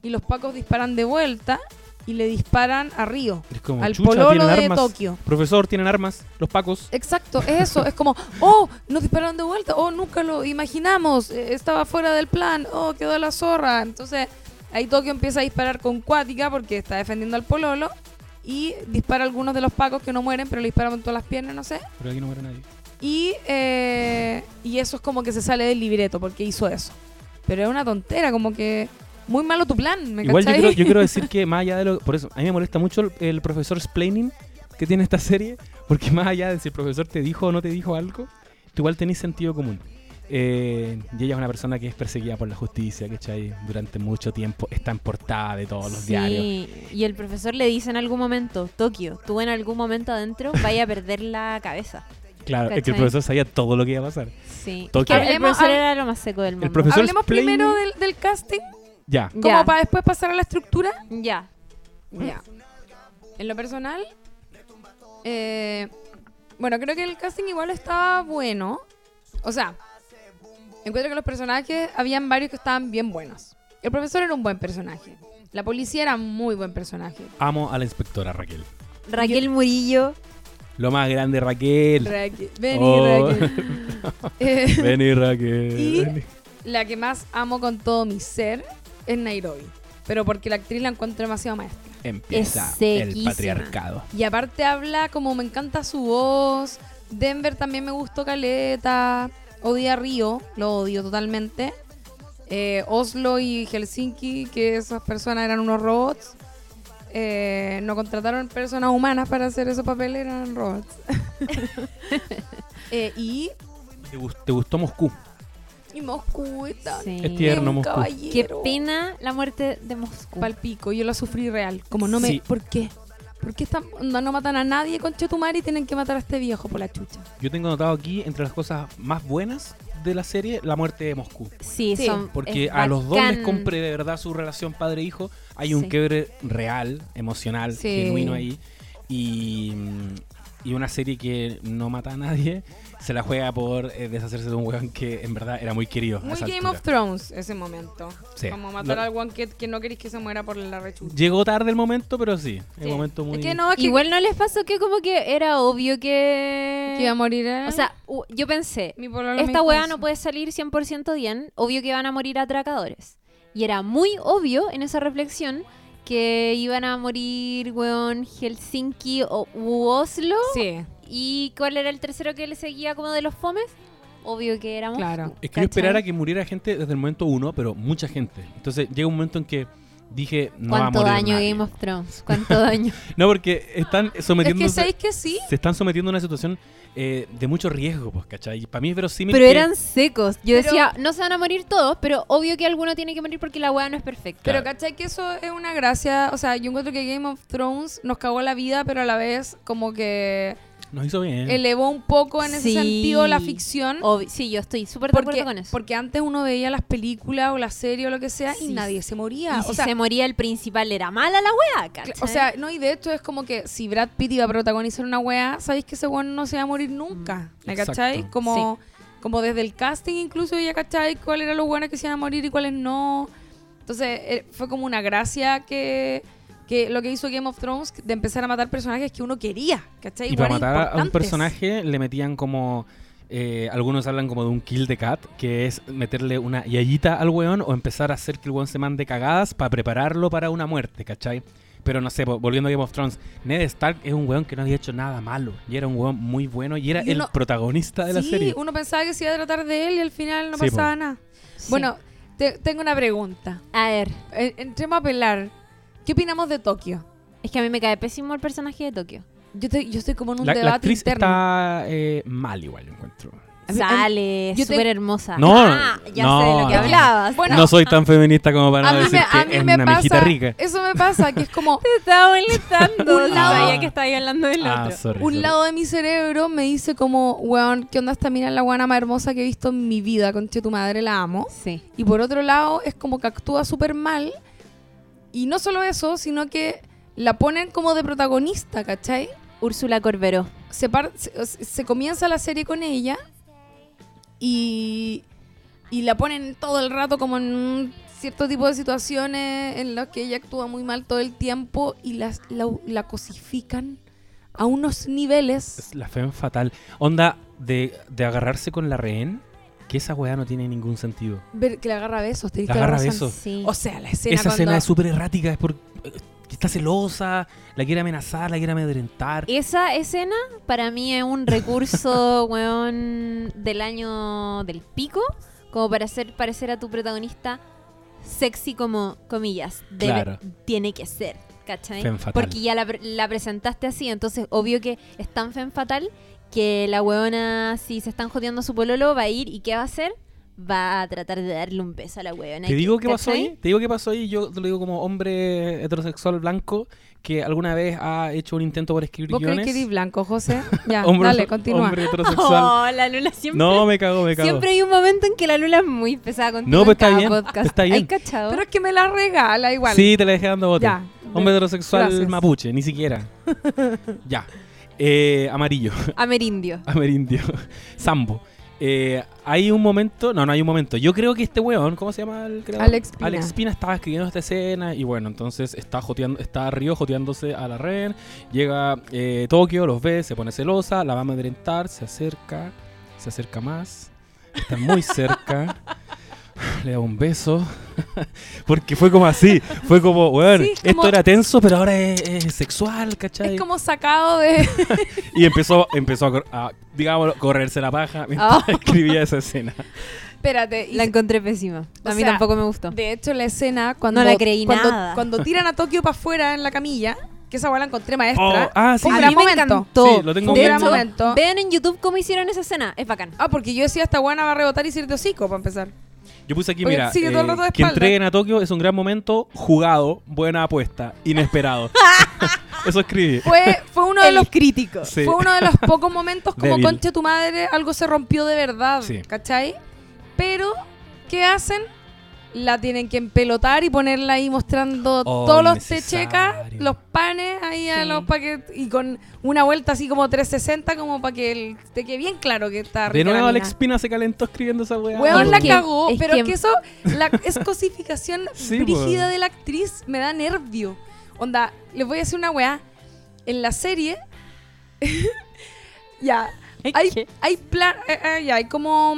C: y los pacos disparan de vuelta y le disparan a Río,
A: Es como,
C: al
A: chucha,
C: pololo de
A: armas.
C: Tokio.
A: Profesor, tienen armas. Los pacos.
C: Exacto, es eso, es como, oh, nos dispararon de vuelta, oh, nunca lo imaginamos, eh, estaba fuera del plan, oh, quedó la zorra. Entonces, ahí Tokio empieza a disparar con cuática porque está defendiendo al pololo y dispara a algunos de los pacos que no mueren, pero le disparan con todas las piernas, no sé.
A: Pero aquí no muere nadie.
C: Y, eh, y eso es como que se sale del libreto porque hizo eso. Pero es una tontera, como que muy malo tu plan, ¿me
A: Igual yo quiero, yo quiero decir que más allá de lo... Por eso, a mí me molesta mucho el, el profesor explaining que tiene esta serie, porque más allá de si el profesor te dijo o no te dijo algo, tú igual tenés sentido común. Eh, y ella es una persona que es perseguida por la justicia, ¿cachai? Durante mucho tiempo está en portada de todos los diarios.
B: Sí, y el profesor le dice en algún momento, Tokio, tú en algún momento adentro vaya a perder la cabeza.
A: Claro, es que el profesor sabía todo lo que iba a pasar.
B: Sí.
A: Tokio.
B: Es que el
C: Hablemos-
B: profesor era lo más seco del mundo.
A: profesor-
C: Hablemos primero del, del casting,
A: Ya.
C: como
B: Ya.
C: para después pasar a la estructura.
B: Ya.
C: Ya. En lo personal, eh, bueno, creo que el casting igual estaba bueno. O sea, encuentro que los personajes, habían varios que estaban bien buenos. El profesor era un buen personaje. La policía era muy buen personaje.
A: Amo a la inspectora Raquel.
B: Raquel Murillo.
A: Lo más grande, Raquel.
C: Raquel. Vení,
A: Oh.
C: Raquel. Eh,
A: Vení, Raquel.
C: Y-
A: vení.
C: la que más amo con todo mi ser es Nairobi. Pero porque la actriz la encuentro demasiado maestra.
A: Empieza el patriarcado.
C: Y aparte habla como me encanta su voz. Denver también me gustó Caleta. Odia Río, lo odio totalmente. Eh, Oslo y Helsinki, que esas personas eran unos robots. Eh, no contrataron personas humanas para hacer esos papeles, eran robots. Eh, y,
A: ¿Te, gus- te gustó Moscú?
C: y Moscú está.
B: Sí.
A: Es tierno,
C: un
A: Moscú.
C: caballero.
B: Qué pena la muerte de Moscú.
C: Palpico, yo lo sufrí real. Como no me.
A: Sí.
C: ¿Por qué? ¿Por qué están, no, no matan a nadie con Chetumari y tienen que matar a este viejo por la chucha?
A: Yo tengo notado aquí, entre las cosas más buenas de la serie, la muerte de Moscú.
B: Sí,
C: Sí,
B: son.
A: Porque
B: es
A: a los dos les compré de verdad su relación padre-hijo. Hay un
B: Sí.
A: quiebre real, emocional,
C: Sí.
A: genuino ahí. Y, y una serie que no mata a nadie, se la juega por eh, deshacerse de un weón que en verdad era muy querido. a
C: Muy
A: esa
C: Game
A: altura.
C: of Thrones ese momento.
A: Sí.
C: Como matar
A: Lo-
C: al one que, que no queréis que se muera por la rechucha.
A: Llegó tarde el momento, pero sí. El
C: Sí.
A: momento muy.
C: Es que no, es que,
B: Igual no les pasó que como que era obvio que.
C: que iba a morir él.
B: O sea, yo pensé, esta weá no puede salir 100% bien, obvio que van a morir atracadores. Y era muy obvio en esa reflexión que iban a morir, weón, Helsinki o u Oslo.
C: Sí,
B: ¿Y cuál era el tercero que le seguía como de los fomes? Obvio que éramos.
C: claro.
A: Es que yo esperara que muriera gente desde el momento uno, pero mucha gente. Entonces llega un momento en que dije, no va a
B: ¿Cuánto
A: morir
B: daño
A: nadie.
B: Game of Thrones? ¿Cuánto daño?
A: No, porque están
C: Es
A: sometiéndose...
C: que sabéis que sí.
A: se están sometiendo a una situación eh, de mucho riesgo, pues, ¿cachai? Para mí es verosímil
B: Pero
A: que-
B: eran secos. Yo
C: Pero-
B: decía, no se van a morir todos, pero obvio que alguno tiene que morir porque la weá no es perfecta.
C: Pero. ¿cachai? Que eso es una gracia. O sea, yo encuentro que Game of Thrones nos cagó la vida, pero a la vez como que
A: Nos hizo bien.
C: elevó un poco en ese
B: Sí.
C: sentido la ficción.
B: Obvi- sí, yo estoy súper de
C: Porque,
B: acuerdo con eso.
C: porque antes uno veía las películas o la serie o lo que sea y nadie se moría.
B: y
C: o
B: si
C: sea,
B: se moría el principal era mala la ¿cachai?
C: o sea, no, y de hecho es como que si Brad Pitt iba a protagonizar una wea, sabéis que ese weón no se va a morir nunca. ¿Me
A: Exacto.
C: cachai? Como, como desde el casting incluso ya cachai cuáles eran los buenos que se iban a morir y cuáles no. Entonces eh, fue como una gracia que, que lo que hizo Game of Thrones de empezar a matar personajes que uno quería, ¿cachai?
A: y para matar a un personaje le metían como... eh, algunos hablan como de un kill the cat, que es meterle una yayita al weón o empezar a hacer que el weón se mande cagadas para prepararlo para una muerte, ¿cachai? Pero no sé, volviendo a Game of Thrones, Ned Stark es un weón que no había hecho nada malo. Y era un weón muy bueno y era
C: Y uno-
A: el protagonista de la
C: sí,
A: serie.
C: uno pensaba que se iba a tratar de él y al final no
A: Sí, po.
C: pasaba nada.
B: Sí.
C: Bueno, te- tengo una pregunta.
B: a ver,
C: En- Entremos a pelar. ¿Qué opinamos de Tokio?
B: es que a mí me cae pésimo el personaje de Tokio.
C: Yo estoy, yo estoy como en un
A: La, la
C: debate
A: actriz
C: interno.
A: está eh, mal igual, yo encuentro.
C: A mí-
B: Sale,
C: yo te-
B: súper hermosa.
A: No,
B: ah, ya
A: no,
B: sé de lo que
A: no.
B: hablabas.
C: Bueno,
A: no soy tan feminista como para no
C: mí
A: decir
C: me, a
A: que
C: mí
A: es
C: me
A: una
C: pasa,
A: mejita rica.
C: eso me pasa, que es como
B: te estaba molestando.
C: Un
B: no
C: lado-
B: sabía que estaba hablando del
A: Ah,
B: otro.
A: sorry,
C: un
A: sorry.
C: lado de mi cerebro me dice como, weón, ¿qué onda esta mina es la guana más hermosa que he visto en mi vida? Conche tu madre, la amo.
B: Sí.
C: Y por otro lado, es como que actúa súper mal. Y no solo eso, sino que la ponen como de protagonista, ¿cachai?
B: Úrsula Corberó.
C: se, par- se, se comienza la serie con ella y, y la ponen todo el rato como en un cierto tipo de situaciones en las que ella actúa muy mal todo el tiempo y las, la, la cosifican a unos niveles.
A: Es la fe fatal. Onda de, de agarrarse con la rehén, que esa weá no tiene ningún sentido.
C: Ver que le agarra besos, te diste
A: Le
C: la
A: agarra
C: razón.
A: besos.
B: Sí.
C: O sea, la escena
A: Esa
C: cuando...
A: escena es súper errática, es por, eh, está celosa, la quiere amenazar, la quiere amedrentar.
B: Esa escena para mí es un recurso, weón, del año del pico, como para hacer parecer a tu protagonista sexy como comillas. Debe-
A: Claro.
B: Tiene que ser, ¿cachai? Porque ya la, la presentaste así, entonces obvio que es tan femme fatal que la weona, si se están jodeando a su pololo, va a ir y ¿qué va a hacer? Va a tratar de darle un beso a la weona.
A: Te digo qué pasó ahí, te digo qué pasó ahí, yo te lo digo como hombre heterosexual blanco que alguna vez ha hecho un intento por escribir
C: ¿Vos crees
A: guiones.
C: que eres blanco, José? Ya,
A: Hombre-
C: dale, continúa.
A: Hombre heterosexual.
B: Oh, la Lula siempre
A: no, me cago, me cago.
B: Siempre hay un momento en que la Lula es muy pesada contigo
A: No,
B: en
A: pero está bien,
B: podcast.
A: está bien.
B: ¿Hay cachado?
C: Pero es que me la regala igual.
A: Sí, te la dejé dando bote.
C: Ya.
A: Hombre heterosexual
C: Gracias.
A: mapuche, ni siquiera. ya. Eh, amarillo,
B: Amerindio.
A: amerindio, sambo. Eh, hay un momento, no, no hay un momento. Yo creo que este weón, ¿cómo se llama el creador?
C: Alex Pina.
A: Alex Pina estaba escribiendo esta escena y bueno, entonces está joteando, está Río joteándose a la red. Llega eh, Tokio, los ve, se pone celosa, la va a amedrentar, se acerca, se acerca más, está muy cerca. Le da un beso. Porque fue como así. Fue como, weón,
C: Sí, es
A: esto
C: como-
A: era tenso, pero ahora es, es sexual, ¿cachai?
C: Es como sacado de...
A: Y empezó, empezó a, a, digamos, correrse la paja mientras
B: Oh.
A: escribía esa escena.
C: Espérate. y
B: La encontré pésima. A mí
C: sea,
B: tampoco me gustó.
C: De hecho, la escena cuando,
B: No la creí
C: cuando,
B: nada.
C: cuando tiran a Tokio para afuera en la camilla, que esa la encontré maestra.
A: Oh, ah, sí.
B: A mí me encantó.
A: Sí, lo tengo
C: De gran momento.
B: Vean en YouTube cómo hicieron esa escena. Es bacán.
C: Ah, porque yo decía, esta buena va a rebotar y ser de hocico, para empezar.
A: Yo puse aquí,
C: Porque
A: mira,
C: sigue todo el
A: eh,
C: rato de
A: que
C: espalda.
A: entreguen a Tokio es un gran momento, jugado, buena apuesta, inesperado. Eso escribí.
C: Fue, fue uno de
B: El
C: los
B: crítico.
A: Sí.
C: fue uno de los pocos momentos como
A: Débil.
C: concha tu madre, algo se rompió de verdad,
A: Sí.
C: ¿cachai? Pero, ¿qué hacen? La tienen que empelotar y ponerla ahí mostrando
A: Oh,
C: todos los techecas, los panes ahí a los paquetes y con una vuelta así como 360 como para que el- te quede bien claro que está
A: De nuevo Alex. Pina se calentó escribiendo esa weá.
C: Weón, la cagó,
B: es
C: pero
B: que-
C: es que eso la, es cosificación
A: Sí,
C: brígida
A: weón.
C: de la actriz, me da nervio. Onda, les voy a decir una weá. En la serie, ya, hay, hay, pla- eh, eh, ya, hay como,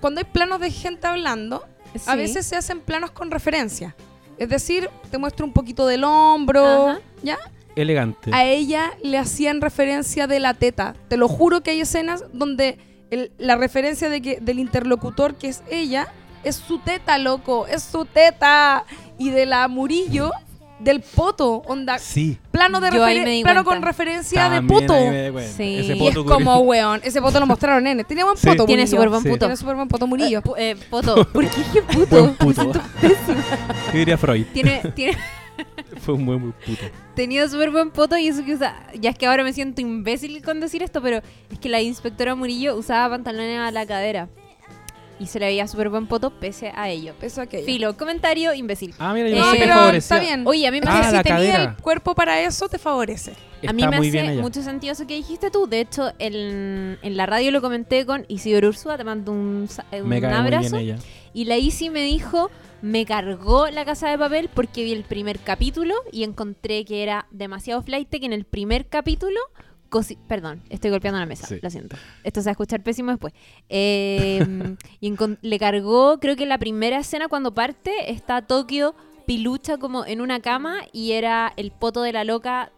C: cuando hay planos de gente hablando, a veces se hacen planos con referencia. Es decir, te muestro un poquito del hombro,
B: Ajá.
C: ¿ya?
A: Elegante.
C: A ella le hacían referencia de la teta. Te lo juro que hay escenas donde el- la referencia de que, del interlocutor, que es ella, es su teta, loco, es su teta. Y de la Murillo, del poto, onda,
A: Sí.
C: plano, de
B: Yo ahí
C: referen-
B: me di
C: plano
B: cuenta.
C: con referencia de
A: También
C: poto.
A: ahí me di cuenta.
B: Sí.
A: Ese
B: Y
C: Y es
A: poto
C: como, weón, ese poto lo mostraron, nene. Tiene buen
A: Sí.
C: poto,
B: Tiene
C: Murillo.
B: súper buen
A: Sí.
B: puto.
C: Tiene súper buen poto, Murillo.
B: Eh, pu- eh, poto. ¿Por qué dije puto?
A: Buen puto. ¿Qué diría Freud?
B: Tiene, tiene,
A: Fue un buen muy puto.
B: tenía súper buen poto y eso que usa. Ya es que ahora me siento imbécil con decir esto, pero es que la inspectora Murillo usaba pantalones a la cadera. Y se le veía súper buen poto pese a ello.
C: Eso aquello.
B: Filo, comentario imbécil.
A: Ah, mira, yo
B: Eh,
A: no sé qué
C: pero está bien.
B: Oye, a mí me
A: Ah,
B: hace,
C: si tenía
A: cadera.
C: el cuerpo para eso, te favorece.
B: a mí
A: Está
B: me
A: muy
B: hace mucho sentido eso que dijiste tú. De hecho, en, en la radio lo comenté con Isidoro Ursúa, te mando un, un
A: Me cae muy bien
B: abrazo.
A: ella.
B: Y la Isi me dijo, me cargó la casa de papel porque vi el primer capítulo y encontré que era demasiado flight que en el primer capítulo... cosi- Perdón, estoy golpeando la mesa,
A: Sí.
B: lo siento. Esto se va a escuchar pésimo después. Eh, y le cargó, creo que la primera escena cuando parte está Tokio pilucha como en una cama y era el poto de la loca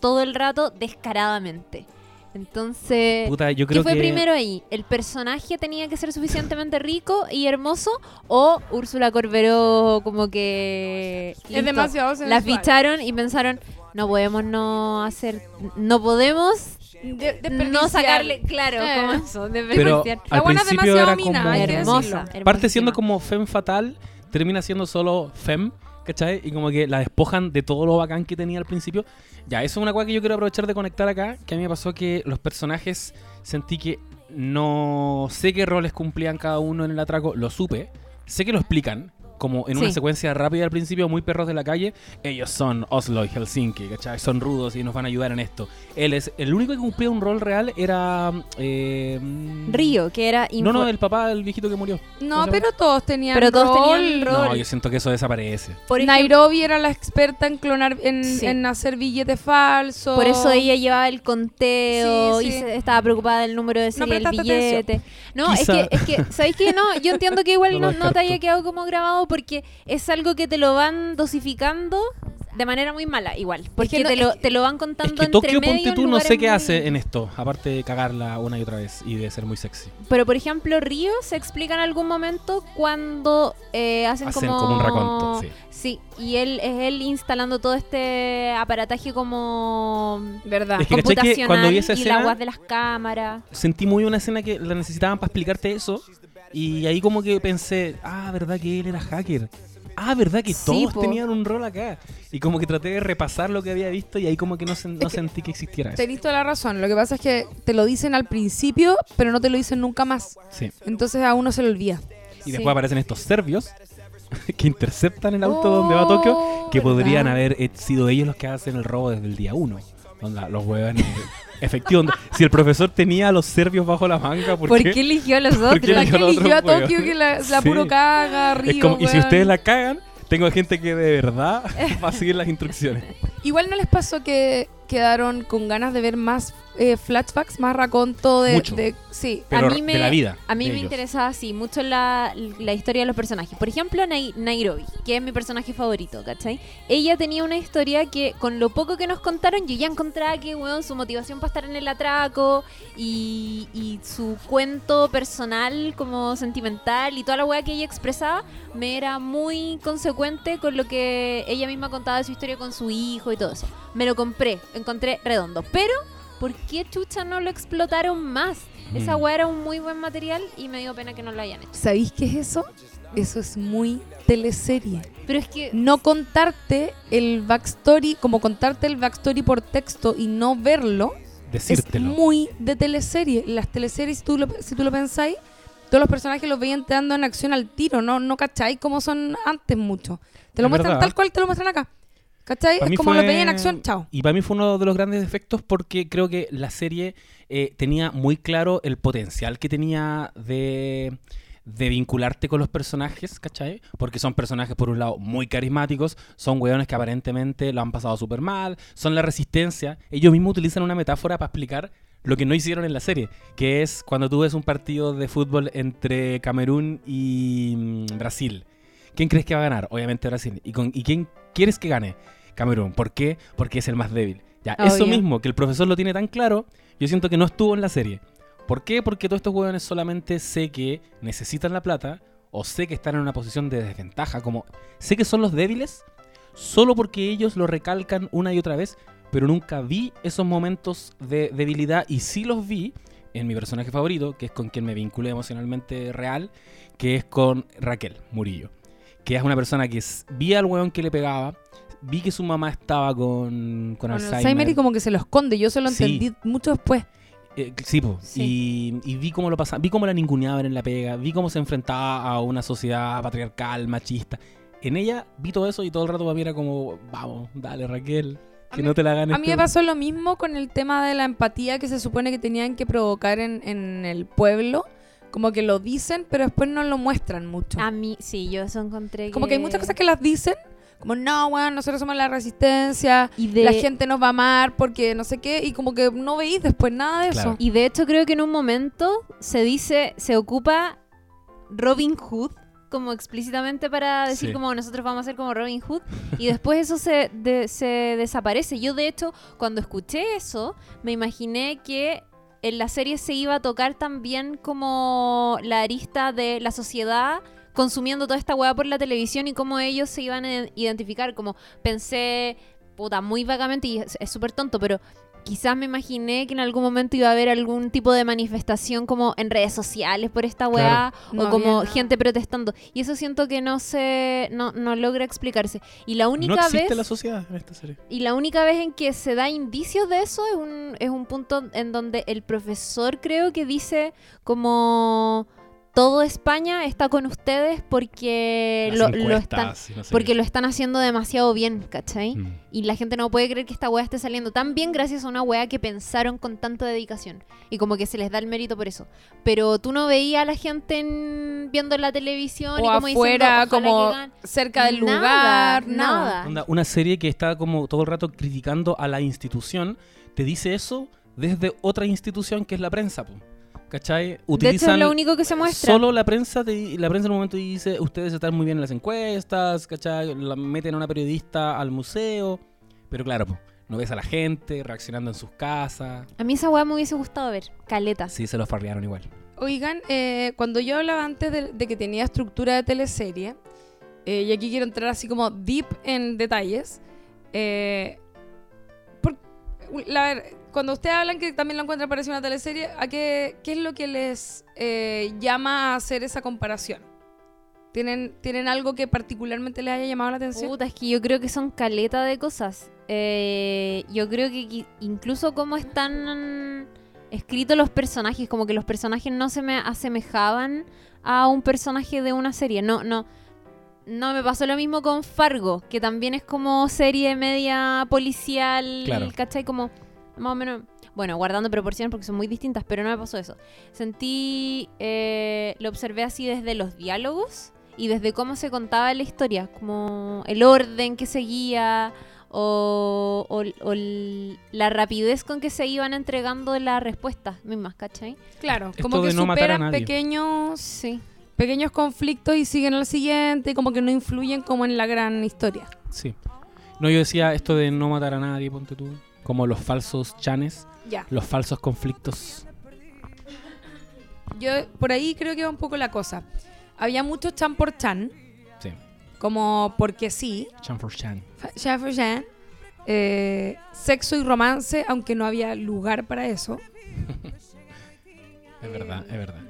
B: todo el rato descaradamente. Entonces...
A: Puta, yo
B: ¿Qué
A: creo
B: fue
A: que
B: primero ahí? ¿El personaje tenía que ser suficientemente rico y hermoso? ¿O Úrsula Corberó como que...
C: Es
B: listo,
C: demasiado
B: La
C: sensual.
B: ficharon y pensaron, no podemos no hacer... No podemos
C: De-
B: no sacarle... Claro,
C: Eh.
B: como eso,
A: Pero al principio era
C: mina,
A: como...
B: hermosa.
A: Parte siendo como femme fatal, termina siendo solo femme, ¿cachai? Y como que la despojan de todo lo bacán que tenía al principio. Ya, eso es una cosa que yo quiero aprovechar de conectar acá, que a mí me pasó que los personajes sentí que no sé qué roles cumplían cada uno en el atraco, lo supe, sé que lo explican. Como en una
B: Sí.
A: secuencia rápida al principio, muy perros de la calle. Ellos son Oslo y Helsinki, ¿cachai? Son rudos y nos van a ayudar en esto. Él es. El único que cumplía un rol real era. eh,
B: Río, que era...
A: No, no, el papá del viejito que murió.
C: No,
A: ¿Cómo se
C: pero todos tenían
B: Pero todos
C: rol.
B: tenían rol.
A: No, yo siento que eso desaparece.
B: por,
C: Nairobi era la experta en clonar, en,
B: Sí.
C: en hacer billetes falsos.
B: por eso ella llevaba el conteo
C: Sí,
B: y se- estaba preocupada del número de
C: No
B: serie del billete. No,
A: Quizá.
B: es que, es que, ¿sabéis qué? No, yo entiendo que igual
A: No
B: no, no te haya quedado como grabado porque es algo que te lo van dosificando de manera muy mala, igual. Porque
C: no-
B: te, lo,
C: es que-
B: te lo van
A: Es
B: contando
A: que
B: entre
A: Tokio,
B: medio
A: ponte tú, no sé qué
B: muy-
A: hace en esto, aparte de cagarla una y otra vez y de ser muy sexy.
B: Pero, por ejemplo, Río se explica en algún momento cuando eh, hacen,
A: Hacen
B: como...
A: como un raconto, sí.
B: Sí, y él es él instalando todo este aparataje como
C: ¿Verdad?
A: Es que, ¿cachai que
B: computacional
A: cuando vi esa
B: y
A: escena-
B: la guas de las cámaras.
A: Sentí muy una escena que la necesitaban para explicarte eso y ahí como que pensé, ah, verdad que él era hacker. Ah, verdad que
B: Sí,
A: todos
B: po.
A: tenían un rol acá. Y como que traté de repasar lo que había visto y ahí como que no, sen- no sentí que existiera eso.
C: Tenés toda la razón. Lo que pasa es que te lo dicen al principio, pero no te lo dicen nunca más.
A: Sí.
C: Entonces a uno se le olvida.
A: Y
B: Sí.
A: después aparecen estos serbios que interceptan el auto donde va Tokio,
C: Oh,
A: que podrían
C: ¿verdad?
A: haber eh, sido ellos los que hacen el robo desde el día uno. Onda, los huevones. Efectivo, si el profesor tenía a los serbios bajo la manga, ¿por,
B: ¿Por
A: qué?
B: qué eligió a los
A: ¿Por
B: otros?
A: qué
C: La
A: eligió a
C: eligió Tokio que la, la
A: Sí.
C: puro caga, Río.
A: Es como- y si ustedes la cagan, tengo gente que de verdad va a seguir las instrucciones.
C: Igual no les pasó que quedaron con ganas de ver más eh, flashbacks, más raconto de,
A: Mucho.
C: de- sí.
A: Pero
B: mí me-
A: de la vida.
B: A mí me
A: ellos.
B: interesaba así mucho la, la historia de los personajes. Por ejemplo, Nai- Nairobi, que es mi personaje favorito, ¿cachai? Ella tenía una historia que con lo poco que nos contaron, yo ya encontraba que, weón, su motivación para estar en el atraco y, y su cuento personal como sentimental y toda la weá que ella expresaba, me era muy consecuente con lo que ella misma contaba de su historia con su hijo y todo eso. Me lo compré, encontré redondo. Pero, ¿por qué chucha no lo explotaron más? Esa
A: Mm.
B: weá era un muy buen material y me dio pena que no lo hayan hecho.
C: ¿Sabéis qué es eso? Eso es muy teleserie.
B: Pero es que
C: no contarte el backstory, como contarte el backstory por texto y no verlo,
A: Decírtelo.
C: es muy de teleserie. Las teleseries, si tú lo, si tú lo pensáis, todos los personajes los veían entrando en acción al tiro, ¿no? No cacháis cómo son antes mucho. Te lo
A: Es
C: muestran
A: verdad.
C: tal cual te lo muestran acá. ¿Cachai? Es como
A: fue-
C: lo veían en acción, chao.
A: Y para mí fue uno de los grandes defectos porque creo que la serie eh, tenía muy claro el potencial que tenía de, de vincularte con los personajes, ¿cachai? Porque son personajes, por un lado, muy carismáticos, son weones que aparentemente lo han pasado súper mal, son la resistencia. Ellos mismos utilizan una metáfora para explicar lo que no hicieron en la serie, que es cuando tú ves un partido de fútbol entre Camerún y mm, Brasil. ¿Quién crees que va a ganar? Obviamente Brasil. ¿Y, con, ¿y quién quieres que gane? Camerún. ¿Por qué? Porque es el más débil. Ya, eso mismo, que el profesor lo tiene tan claro, yo siento que no estuvo en la serie. ¿Por qué? Porque todos estos hueones solamente sé que necesitan la plata o sé que están en una posición de desventaja, como sé que son los débiles solo porque ellos lo recalcan una y otra vez, pero nunca vi esos momentos de debilidad y sí los vi en mi personaje favorito, que es con quien me vinculé emocionalmente real, que es con Raquel Murillo, que es una persona que vi al hueón que le pegaba, vi que su mamá estaba con, con
C: Con
A: Alzheimer.
C: Alzheimer y como que se lo esconde. Yo se lo
A: Sí.
C: entendí mucho después.
A: Eh, sí, po.
B: Sí.
A: Y, y vi cómo lo pasaba, vi cómo la ninguneaban en la pega, vi cómo se enfrentaba a una sociedad patriarcal, machista. En ella vi todo eso y todo el rato para mí era como, vamos, dale Raquel,
C: A
A: que
C: mí-
A: no te la ganes.
C: A mí
A: tú".
C: me pasó lo mismo con el tema de la empatía que se supone que tenían que provocar en, en el pueblo. Como que lo dicen, pero después no lo muestran mucho.
B: a mí, sí, yo eso encontré
C: Como que hay muchas cosas que las dicen. Como, no, weón, nosotros somos la resistencia.
B: Y de,
C: La gente nos va a amar porque no sé qué. Y como que no veís después nada de
A: Claro.
C: eso.
B: y de hecho creo que en un momento se dice, se ocupa Robin Hood como explícitamente para decir
A: Sí.
B: como nosotros vamos a ser como Robin Hood y después eso se, de- se desaparece. Yo de hecho cuando escuché eso me imaginé que en la serie se iba a tocar también como la arista de la sociedad consumiendo toda esta weá por la televisión y cómo ellos se iban a identificar. Como pensé, puta, muy vagamente y es súper tonto, pero quizás me imaginé que en algún momento iba a haber algún tipo de manifestación como en redes sociales por esta weá
C: No
B: o como gente protestando. Y eso siento que no se no, no logra explicarse. Y la
A: no
B: única
A: existe
B: vez
A: la sociedad en esta serie.
B: y la única vez en que se da indicios de eso es un, es un punto en donde el profesor creo que dice como todo España está con ustedes porque lo, lo están
A: encuestas y no sé
B: porque
A: qué.
B: lo están haciendo demasiado bien, ¿cachai?
A: Mm.
B: Y la gente no puede creer que esta weá esté saliendo tan bien gracias a una weá que pensaron con tanta dedicación. Y como que se les da el mérito por eso. Pero tú no veías a la gente en- viendo la televisión y
C: O
B: como
C: afuera,
B: diciendo, "Ojalá
C: como
B: que gane".
C: cerca del
B: Nada,
C: lugar. Nada.
A: una serie que está como todo el rato criticando a la institución, te dice eso desde otra institución que es la prensa, po. ¿Cachai?
B: De hecho,
A: Utilizan
B: es lo único que se muestra.
A: Solo la prensa, te- la prensa en un momento dice, ustedes están muy bien en las encuestas, ¿cachai? La meten a una periodista al museo, pero claro, po, no ves a la gente reaccionando en sus casas.
B: A mí esa weá me hubiese gustado ver. Caleta.
A: Sí, se los farrearon igual.
C: Oigan, eh, cuando yo hablaba antes de, de que tenía estructura de teleserie, eh, y aquí quiero entrar así como deep en detalles, eh, por- la ver- cuando ustedes hablan que también lo encuentran parecido a una teleserie, ¿a qué, ¿qué es lo que les eh, llama a hacer esa comparación? ¿Tienen, ¿Tienen algo que particularmente les haya llamado la atención?
B: Puta, es que yo creo que son caleta de cosas. Eh, yo creo que incluso cómo están escritos los personajes, como que los personajes no se me asemejaban a un personaje de una serie. No, no. No me pasó lo mismo con Fargo, que también es como serie media policial,
A: Claro.
B: ¿cachai? Como más o menos. Bueno, guardando proporciones porque son muy distintas, pero no me pasó eso. Sentí. eh, lo observé así desde los diálogos y desde cómo se contaba la historia, como el orden que seguía o, o- o l- la rapidez con que se iban entregando las respuestas mismas, ¿cachai?
C: Claro,
A: Esto
C: como que
A: no
C: superan pequeños,
B: Sí.
C: pequeños conflictos y siguen al siguiente, como que no influyen como en la gran historia.
A: Sí. No, yo decía esto de no matar a nadie, ponte tú. Como los falsos chanes,
C: Ya.
A: los falsos conflictos.
C: Yo por ahí creo que va un poco la cosa. Había mucho chan por chan,
A: Sí.
C: como porque sí,
A: Chan for chan.
C: chan for chan, eh, sexo y romance, aunque no había lugar para eso.
A: Es verdad, es verdad.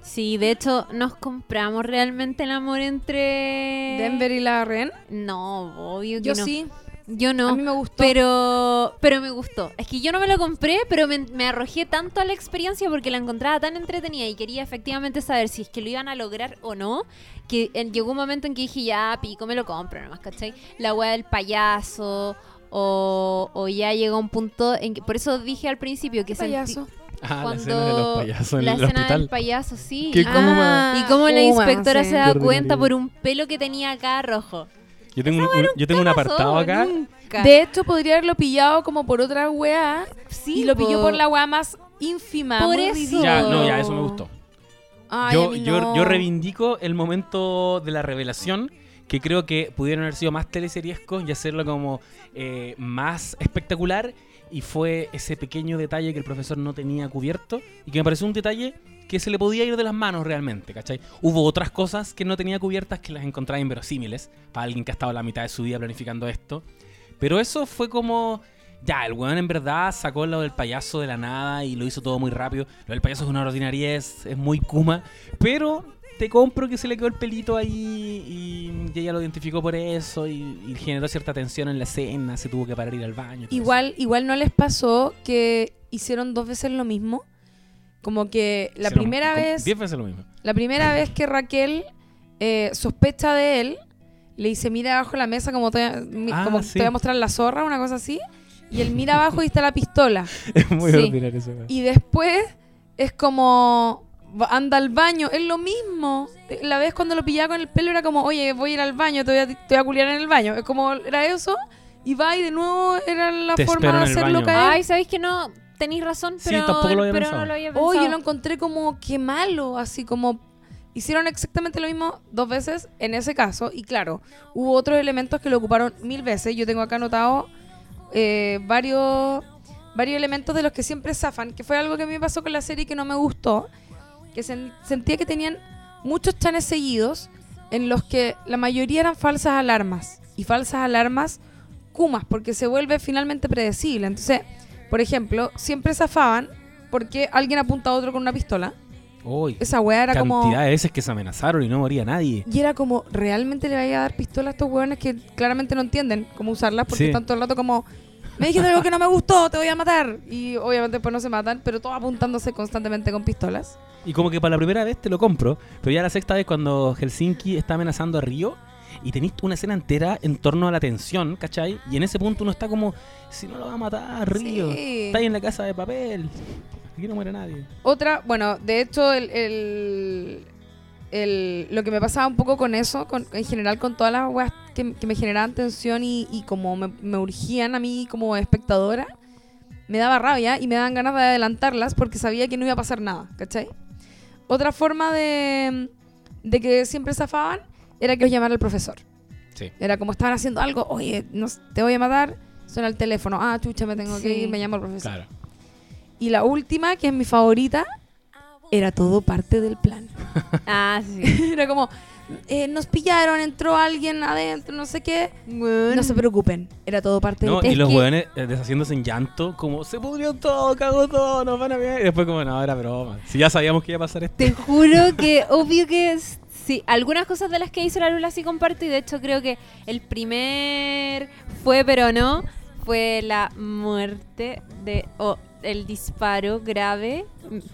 B: Sí, de hecho, nos compramos realmente el amor entre.
C: Denver y la Ren.
B: No, obvio que
C: Yo
B: no.
C: sí.
B: Yo
C: A
B: no.
C: mí me gustó.
B: Pero, pero me gustó. Es que yo no me lo compré, pero me, me arrojé tanto a la experiencia porque la encontraba tan entretenida y quería efectivamente saber si es que lo iban a lograr o no. Que llegó un momento en que dije, ya, pico, me lo compro nomás, ¿cachai? La weá del payaso. O, o ya llegó un punto en que. Por eso dije al principio que
C: ¿Qué
B: sentí-
C: payaso?
A: Ah, la
B: cuando
A: escena de los payasos en
B: la
A: el
B: escena del payaso, sí.
A: Qué
B: y,
A: ¿Cómo
C: Ah,
B: y cómo la inspectora
C: sí.
B: se da cuenta por un pelo que tenía acá rojo.
A: Yo tengo un, un- yo tengo un
B: ¿Qué
A: apartado acá.
B: Nunca.
C: De hecho, podría haberlo pillado como por otra weá.
B: Sí,
C: y lo pilló
B: po.
C: por la weá más ínfima.
B: Por eso.
A: Ya, no, ya, eso me gustó.
C: Ay,
A: yo, yo, yo reivindico el momento de la revelación, que creo que pudieron haber sido más teleseriescos y hacerlo como eh, más espectacular. Y fue ese pequeño detalle que el profesor no tenía cubierto y que me pareció un detalle que se le podía ir de las manos realmente, ¿cachai? Hubo otras cosas que no tenía cubiertas que las encontraba inverosímiles para alguien que ha estado la mitad de su vida planificando esto. Pero eso fue como... Ya, el weón en verdad sacó lo del payaso de la nada y lo hizo todo muy rápido. Lo del payaso es una ordinariez, es muy kuma. Pero te compro que se le quedó el pelito ahí y, ella lo identificó por eso y, generó cierta tensión en la escena, se tuvo que parar ir al baño.
C: Igual, igual no les pasó que hicieron dos veces lo mismo. Como que la primera vez,
A: Diez veces lo mismo.
C: la primera vez que Raquel eh, sospecha de él, le dice mira abajo la mesa como te, mi-
A: Ah,
C: como
A: sí.
C: te voy a mostrar la zorra, una cosa así. Y él mira abajo y está la pistola.
A: Es muy
B: Sí.
A: ordinario eso.
C: Y después es como anda al baño, es lo mismo. La vez cuando lo pillaba con el pelo era como, oye, voy a ir al baño, te voy a, te voy a culiar en el baño. Es como, era eso. Y va y de nuevo era la
A: Te
C: forma de hacerlo caer.
B: Ay, ¿sabéis que no? Tenéis razón,
A: Sí,
B: pero,
A: tampoco lo había
B: pero no lo había
C: Oh,
B: pensado.
C: yo lo encontré como que malo, así como hicieron exactamente lo mismo dos veces en ese caso. Y claro, hubo otros elementos que lo ocuparon mil veces. Yo tengo acá anotado eh, varios, varios elementos de los que siempre zafan, que fue algo que a mí me pasó con la serie que no me gustó, que sen- sentía que tenían muchos chanes seguidos en los que la mayoría eran falsas alarmas. Y falsas alarmas kumas, porque se vuelve finalmente predecible. Entonces, por ejemplo, siempre zafaban porque alguien apunta a otro con una pistola.
A: Uy,
C: Esa weá era
A: cantidad
C: como...
A: de veces que se amenazaron y no moría nadie.
C: Y era como, ¿realmente le vaya a dar pistola a estos weones que claramente no entienden cómo usarlas? Porque
A: Sí.
C: están todo el rato como, me dijiste algo que no me gustó, te voy a matar. Y obviamente después no se matan, pero todos apuntándose constantemente con pistolas.
A: Y como que para la primera vez te lo compro, pero ya la sexta vez cuando Helsinki está amenazando a Río y tenéis una escena entera en torno a la tensión, ¿cachai? Y en ese punto uno está como, si no lo va a matar, Río,
C: Sí.
A: está ahí en la casa de papel, aquí no muere nadie.
C: Otra, bueno, de hecho, el, el- el- lo que me pasaba un poco con eso, con- en general con todas las weas que, que me generaban tensión y, y como me, me urgían a mí como espectadora, me daba rabia y me daban ganas de adelantarlas porque sabía que no iba a pasar nada, ¿cachai? Otra forma de, de que siempre zafaban era que os llamara el profesor.
A: Sí.
C: Era como estaban haciendo algo, oye, no, te voy a matar, suena el teléfono, ah, chucha, me tengo que ir, me llama el profesor.
A: Claro.
C: Y la última, que es mi favorita, era todo parte del plan.
B: Ah, sí.
C: Era como, eh, nos pillaron, entró alguien adentro, no sé qué. No se preocupen, era todo parte
A: No,
C: del
A: y
C: plan.
A: los
B: que-
A: hueones eh, deshaciéndose en llanto, como se pudrió todo, cagó todo, nos van a ver. Y después, como, no, era broma. Si ya sabíamos que iba a pasar esto.
B: Te juro que obvio que es- sí, algunas cosas de las que hizo la Lula sí comparto y de hecho creo que el primer fue pero no fue la muerte de o el disparo grave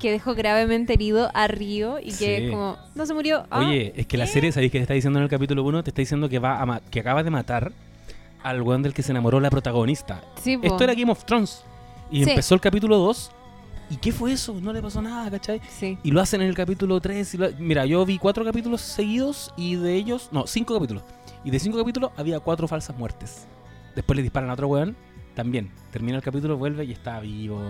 B: que dejó gravemente herido a Río y que
A: Sí.
B: como no se murió. Ah,
A: Oye, es que la serie, ¿sabéis que te está diciendo en el capítulo 1? Te está diciendo que va a que acaba de matar al weón del que se enamoró la protagonista.
B: sí.
A: Esto era Game of Thrones. Y
B: Sí.
A: empezó el capítulo 2. ¿Y qué fue eso? No le pasó nada, ¿cachai?
B: Sí.
A: Y lo hacen en el capítulo 3. y lo- Mira, yo vi cuatro capítulos seguidos y de ellos... No, cinco capítulos. Y de cinco capítulos había cuatro falsas muertes. Después le disparan a otro weón. También. Termina el capítulo, vuelve y está vivo.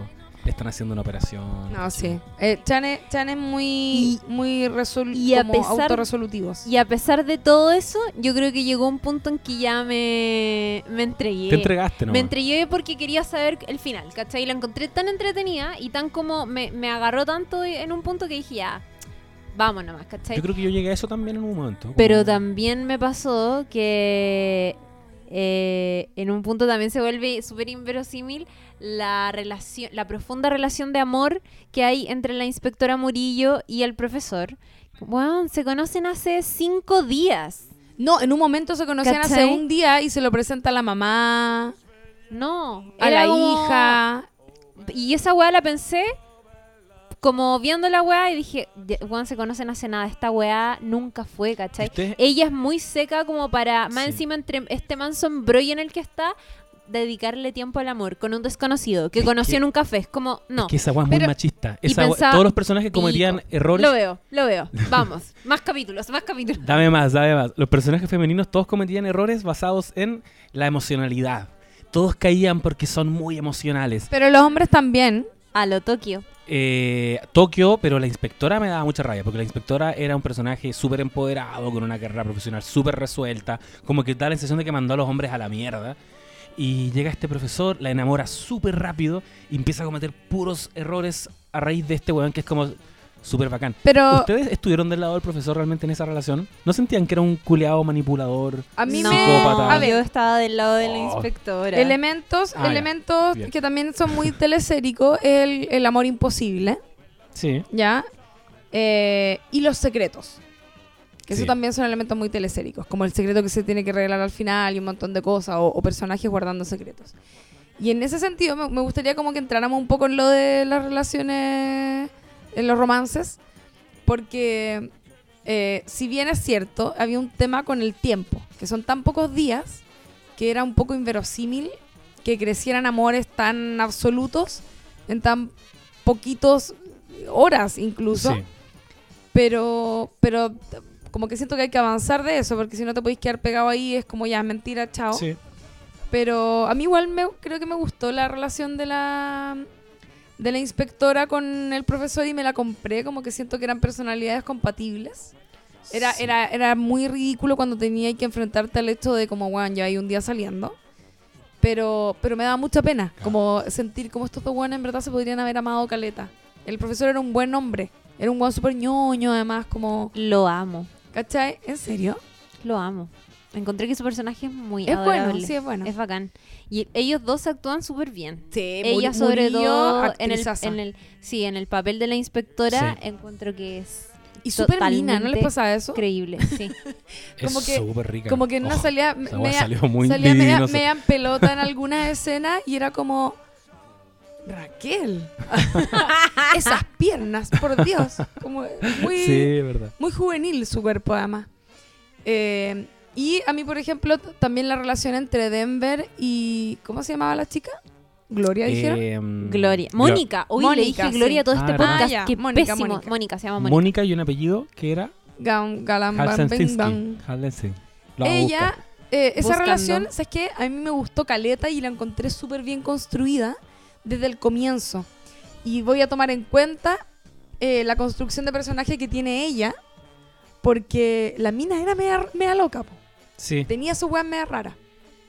A: Le están haciendo una operación.
C: No, sí. Eh, Chan, es, Chan es muy, muy resol
B: y a pesar-
C: autorresolutivos.
B: Y a pesar de todo eso, yo creo que llegó un punto en que ya me, me entregué.
A: Te entregaste, ¿no?
B: Me entregué porque quería saber el final, ¿cachai? La encontré tan entretenida y tan como me, me agarró tanto en un punto que dije, ya, vamos nomás, ¿cachai?
A: Yo creo que yo llegué a eso también en un momento.
B: Pero
A: como-
B: también me pasó que eh, en un punto también se vuelve súper inverosímil la relación, la profunda relación de amor que hay entre la inspectora Murillo y el profesor. Bueno, se conocen hace cinco días.
C: No, en un momento se conocían hace un día y se lo presenta a la mamá,
B: No,
C: a la
B: como-
C: hija.
B: Y esa weá la pensé como viendo la weá y dije, "Ya, weón, se conocen hace nada, esta weá nunca fue, ¿cachai? Ella es muy seca como para, más
A: Sí.
B: encima entre este man sombrollo en el que está, dedicarle tiempo al amor con un desconocido que
A: Es
B: conoció
A: que-
B: en un café. Es como, no.
A: Es que esa weá es muy machista. Esa
B: pensaba,
A: todos los personajes cometían
B: pico.
A: errores.
B: Lo veo, lo veo. Vamos, más capítulos, más capítulos.
A: Dame más, dame más. Los personajes femeninos todos cometían errores basados en la emocionalidad. Todos caían porque son muy emocionales.
C: Pero los hombres también.
B: A lo Tokio.
A: Eh, Tokio, pero la inspectora me daba mucha rabia, porque la inspectora era un personaje súper empoderado, con una carrera profesional súper resuelta, como que da la sensación de que mandó a los hombres a la mierda. Y llega este profesor, la enamora súper rápido y empieza a cometer puros errores a raíz de este weón que es como súper bacán.
C: Pero
A: ¿Ustedes estuvieron del lado del profesor realmente en esa relación? ¿No sentían que era un culeado manipulador?
C: a mí
B: no,
C: me...
A: Psicópata.
C: A ver,
B: yo estaba del lado de la
A: Oh.
B: inspectora.
C: elementos,
A: Ah,
C: elementos que también son muy teleséricos. El, el amor imposible,
A: Sí.
C: ¿ya? Eh, y los secretos. Que
A: Sí.
C: eso también son elementos muy teleséricos. Como el secreto que se tiene que revelar al final y un montón de cosas. O, o personajes guardando secretos. Y en ese sentido me, me gustaría como que entráramos un poco en lo de las relaciones, en los romances. Porque eh, si bien es cierto, había un tema con el tiempo. Que son tan pocos días que era un poco inverosímil que crecieran amores tan absolutos en tan poquitos horas incluso.
A: Sí.
C: Pero, pero como que siento que hay que avanzar de eso, porque si no te podéis quedar pegado ahí, es como ya, mentira, chao.
A: Sí.
C: Pero a mí igual me, creo que me gustó la relación de la de la inspectora con el profesor y me la compré, como que siento que eran personalidades compatibles. Era,
A: Sí.
C: era, era muy ridículo cuando tenía que enfrentarte al hecho de como, bueno, ya hay un día saliendo. Pero, pero me daba mucha pena,
A: Claro.
C: como sentir como estos dos buenos en verdad se podrían haber amado caleta. El profesor era un buen hombre, era un buen súper ñoño, además, como,
B: Lo amo,
C: ¿cachai? ¿En serio?
B: lo amo. Encontré que su personaje es muy
C: Es
B: adorable.
C: bueno, sí, es bueno.
B: Es bacán. Y ellos dos actúan súper bien.
C: Sí,
B: Ella sobre todo en el, en el sí, en el papel de la inspectora
A: Sí.
B: encuentro que es
C: Y súper linda, ¿no les pasa eso?
B: increíble, sí.
C: como
A: es
C: que-
A: súper rica.
C: Como que en una
A: Oh, weá
C: media,
A: salió muy
C: salía media, media en pelota en algunas escenas y era como... Raquel. Esas piernas, por Dios. Como muy,
A: Sí, verdad.
C: muy juvenil su cuerpo, además. Eh, y a mí, por ejemplo, también la relación entre Denver y... ¿Cómo se llamaba la chica? Gloria, dijeron.
A: Em,
B: Gloria.
A: Glo-
B: Mónica. Hoy le
C: Mónica,
B: dije Gloria
C: sí.
B: a todo este
A: Ah,
B: podcast.
C: Ah.
B: Qué
C: Mónica,
B: pésimo.
C: Mónica.
B: Mónica. se llama Mónica.
A: Mónica y un apellido que era
C: Gam- Galam- Bam- Bam-
A: Halsenstinsky.
C: Bam.
A: Halsenstein. Lo vamos a
C: Ella, eh, esa relación, ¿sabes qué? A mí me gustó Caleta y la encontré súper bien construida desde el comienzo. Y voy a tomar en cuenta eh, la construcción de personaje que tiene ella, porque la mina era media, media loca, po.
A: Sí.
C: tenía su weá media rara.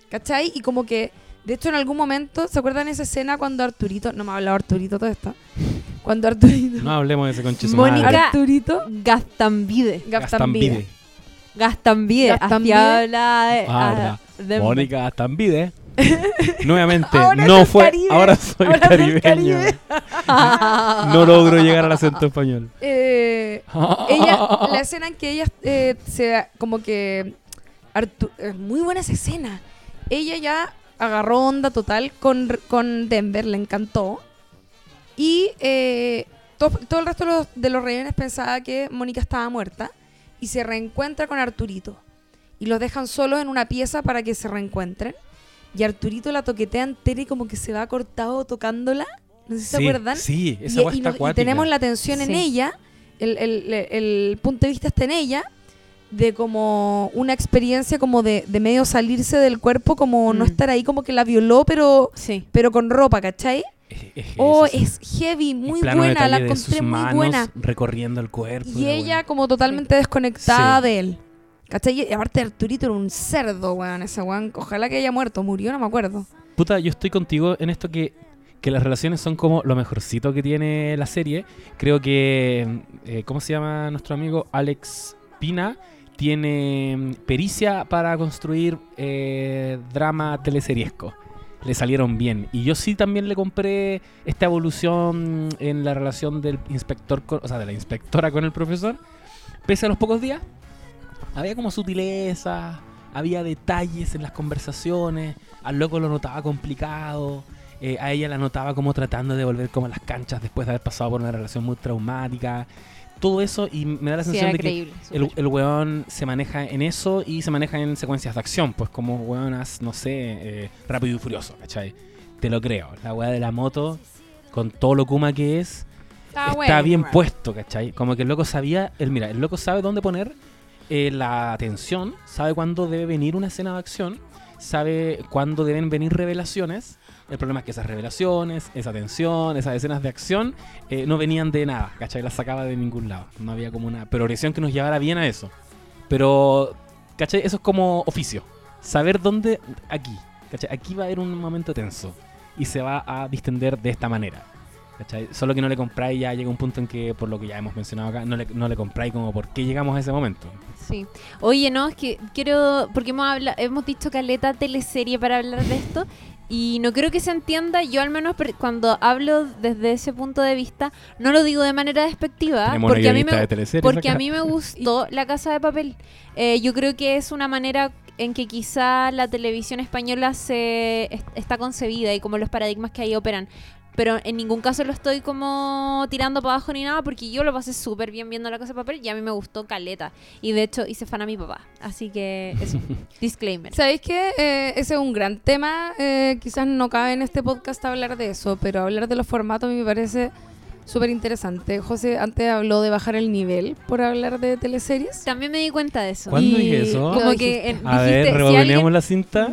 C: ¿Cachai? Y como que, de hecho, en algún momento, ¿se acuerdan esa escena cuando Arturito, no me ha hablado Arturito todo esto? Cuando Arturito,
A: No hablemos de ese conche su
B: Mónica-.
C: Arturito,
B: Gastambide.
C: Gastambide.
B: Gastambide.
C: Gastambide.
B: Así habla de,
A: Ah,
B: a-
A: verdad.
B: de-
A: Mónica Gastambide. Nuevamente,
C: Ahora
A: no fue.
C: Caribe.
A: Ahora soy
C: Ahora
A: caribeño.
C: Caribe.
A: No logro llegar al acento español.
C: Eh, ella, la escena en que ella eh, se como que Artu- es muy buena esa escena. Ella ya agarró onda total con, con Denver, le encantó. Y eh, to- todo el resto de los, de los rehenes pensaba que Mónica estaba muerta y se reencuentra con Arturito. Y los dejan solos en una pieza para que se reencuentren. Y Arturito la toquetea entera y como que se va cortado tocándola. No sé si se
A: Sí,
C: acuerdan.
A: Sí,
C: Y-
A: esa
C: y,
A: está
C: nos- y tenemos la atención en
B: Sí.
C: ella, el, el- el- el punto de vista está en ella, de como una experiencia como de, de medio salirse del cuerpo, como no
B: Mm.
C: estar ahí, como que la violó, pero,
B: Sí.
C: pero con ropa, ¿cachai?
A: Es- es
C: Oh, es heavy, muy buena, la
A: detalle de sus
C: encontré muy buena.
A: recorriendo el cuerpo.
C: Y
A: la
C: ella
A: weá.
C: como totalmente desconectada
A: Sí.
C: de él. ¿Cachai? Y aparte Arturito era un cerdo, weón, ese weón. Ojalá que haya muerto, murió, no me acuerdo.
A: Puta, yo estoy contigo en esto que, que las relaciones son como lo mejorcito que tiene la serie. Creo que, eh, ¿cómo se llama nuestro amigo? Alex Pina tiene mm, pericia para construir eh, drama teleseriesco. le salieron bien. Y yo sí también le compré esta evolución en la relación del inspector, o sea, de la inspectora con el profesor. Pese a los pocos días, había como sutileza, había detalles en las conversaciones, al loco lo notaba complicado, eh, a ella la notaba como tratando de volver como a las canchas después de haber pasado por una relación muy traumática. Todo eso y me da la
B: Sí,
A: sensación de que el, el weón se maneja en eso y se maneja en secuencias de acción, pues como weonas, no sé, eh, rápido y furioso, ¿cachai? Te lo creo. La weá de la moto, con todo lo kuma que es,
C: Está,
A: está
C: bueno,
A: bien puesto, ¿cachai? Como que el loco sabía, el, mira, el loco sabe dónde poner eh, la atención, sabe cuándo debe venir una escena de acción, sabe cuándo deben venir revelaciones. El problema es que esas revelaciones, esa tensión, esas escenas de acción eh, no venían de nada, ¿cachai? Las sacaba de ningún lado. No había como una progresión que nos llevara bien a eso. Pero, ¿cachai? Eso es como oficio. Saber dónde, aquí, ¿cachai? Aquí va a haber un momento tenso y se va a distender de esta manera. ¿Cachai? Solo que no le compráis ya llega un punto en que, por lo que ya hemos mencionado acá, no le, no le compráis como por qué llegamos a ese momento.
B: Sí. Oye, no, es que quiero, porque hemos, habla, hemos dicho caleta teleserie para hablar de esto y no creo que se entienda, yo al menos cuando hablo desde ese punto de vista, no lo digo de manera despectiva,
A: Tenemos
B: porque a mí me, a mí gustó La Casa de Papel. Eh, yo creo que es una manera en que quizá la televisión española se est- está concebida y como los paradigmas que ahí operan. Pero en ningún caso lo estoy como tirando para abajo ni nada porque yo lo pasé súper bien viendo La Casa de Papel y a mí me gustó Caleta. Y de hecho hice fan a mi papá. Así que eso, disclaimer.
C: ¿Sabéis qué? Eh, ese es un gran tema. eh, quizás no cabe en este podcast hablar de eso, pero hablar de los formatos a mí me parece súper interesante. José antes habló de bajar el nivel por hablar de teleseries.
B: También me di cuenta de eso.
A: ¿Cuándo dije eso?
B: Como que en-
A: A
B: dijiste,
A: ver,
B: si alguien-
A: la cinta.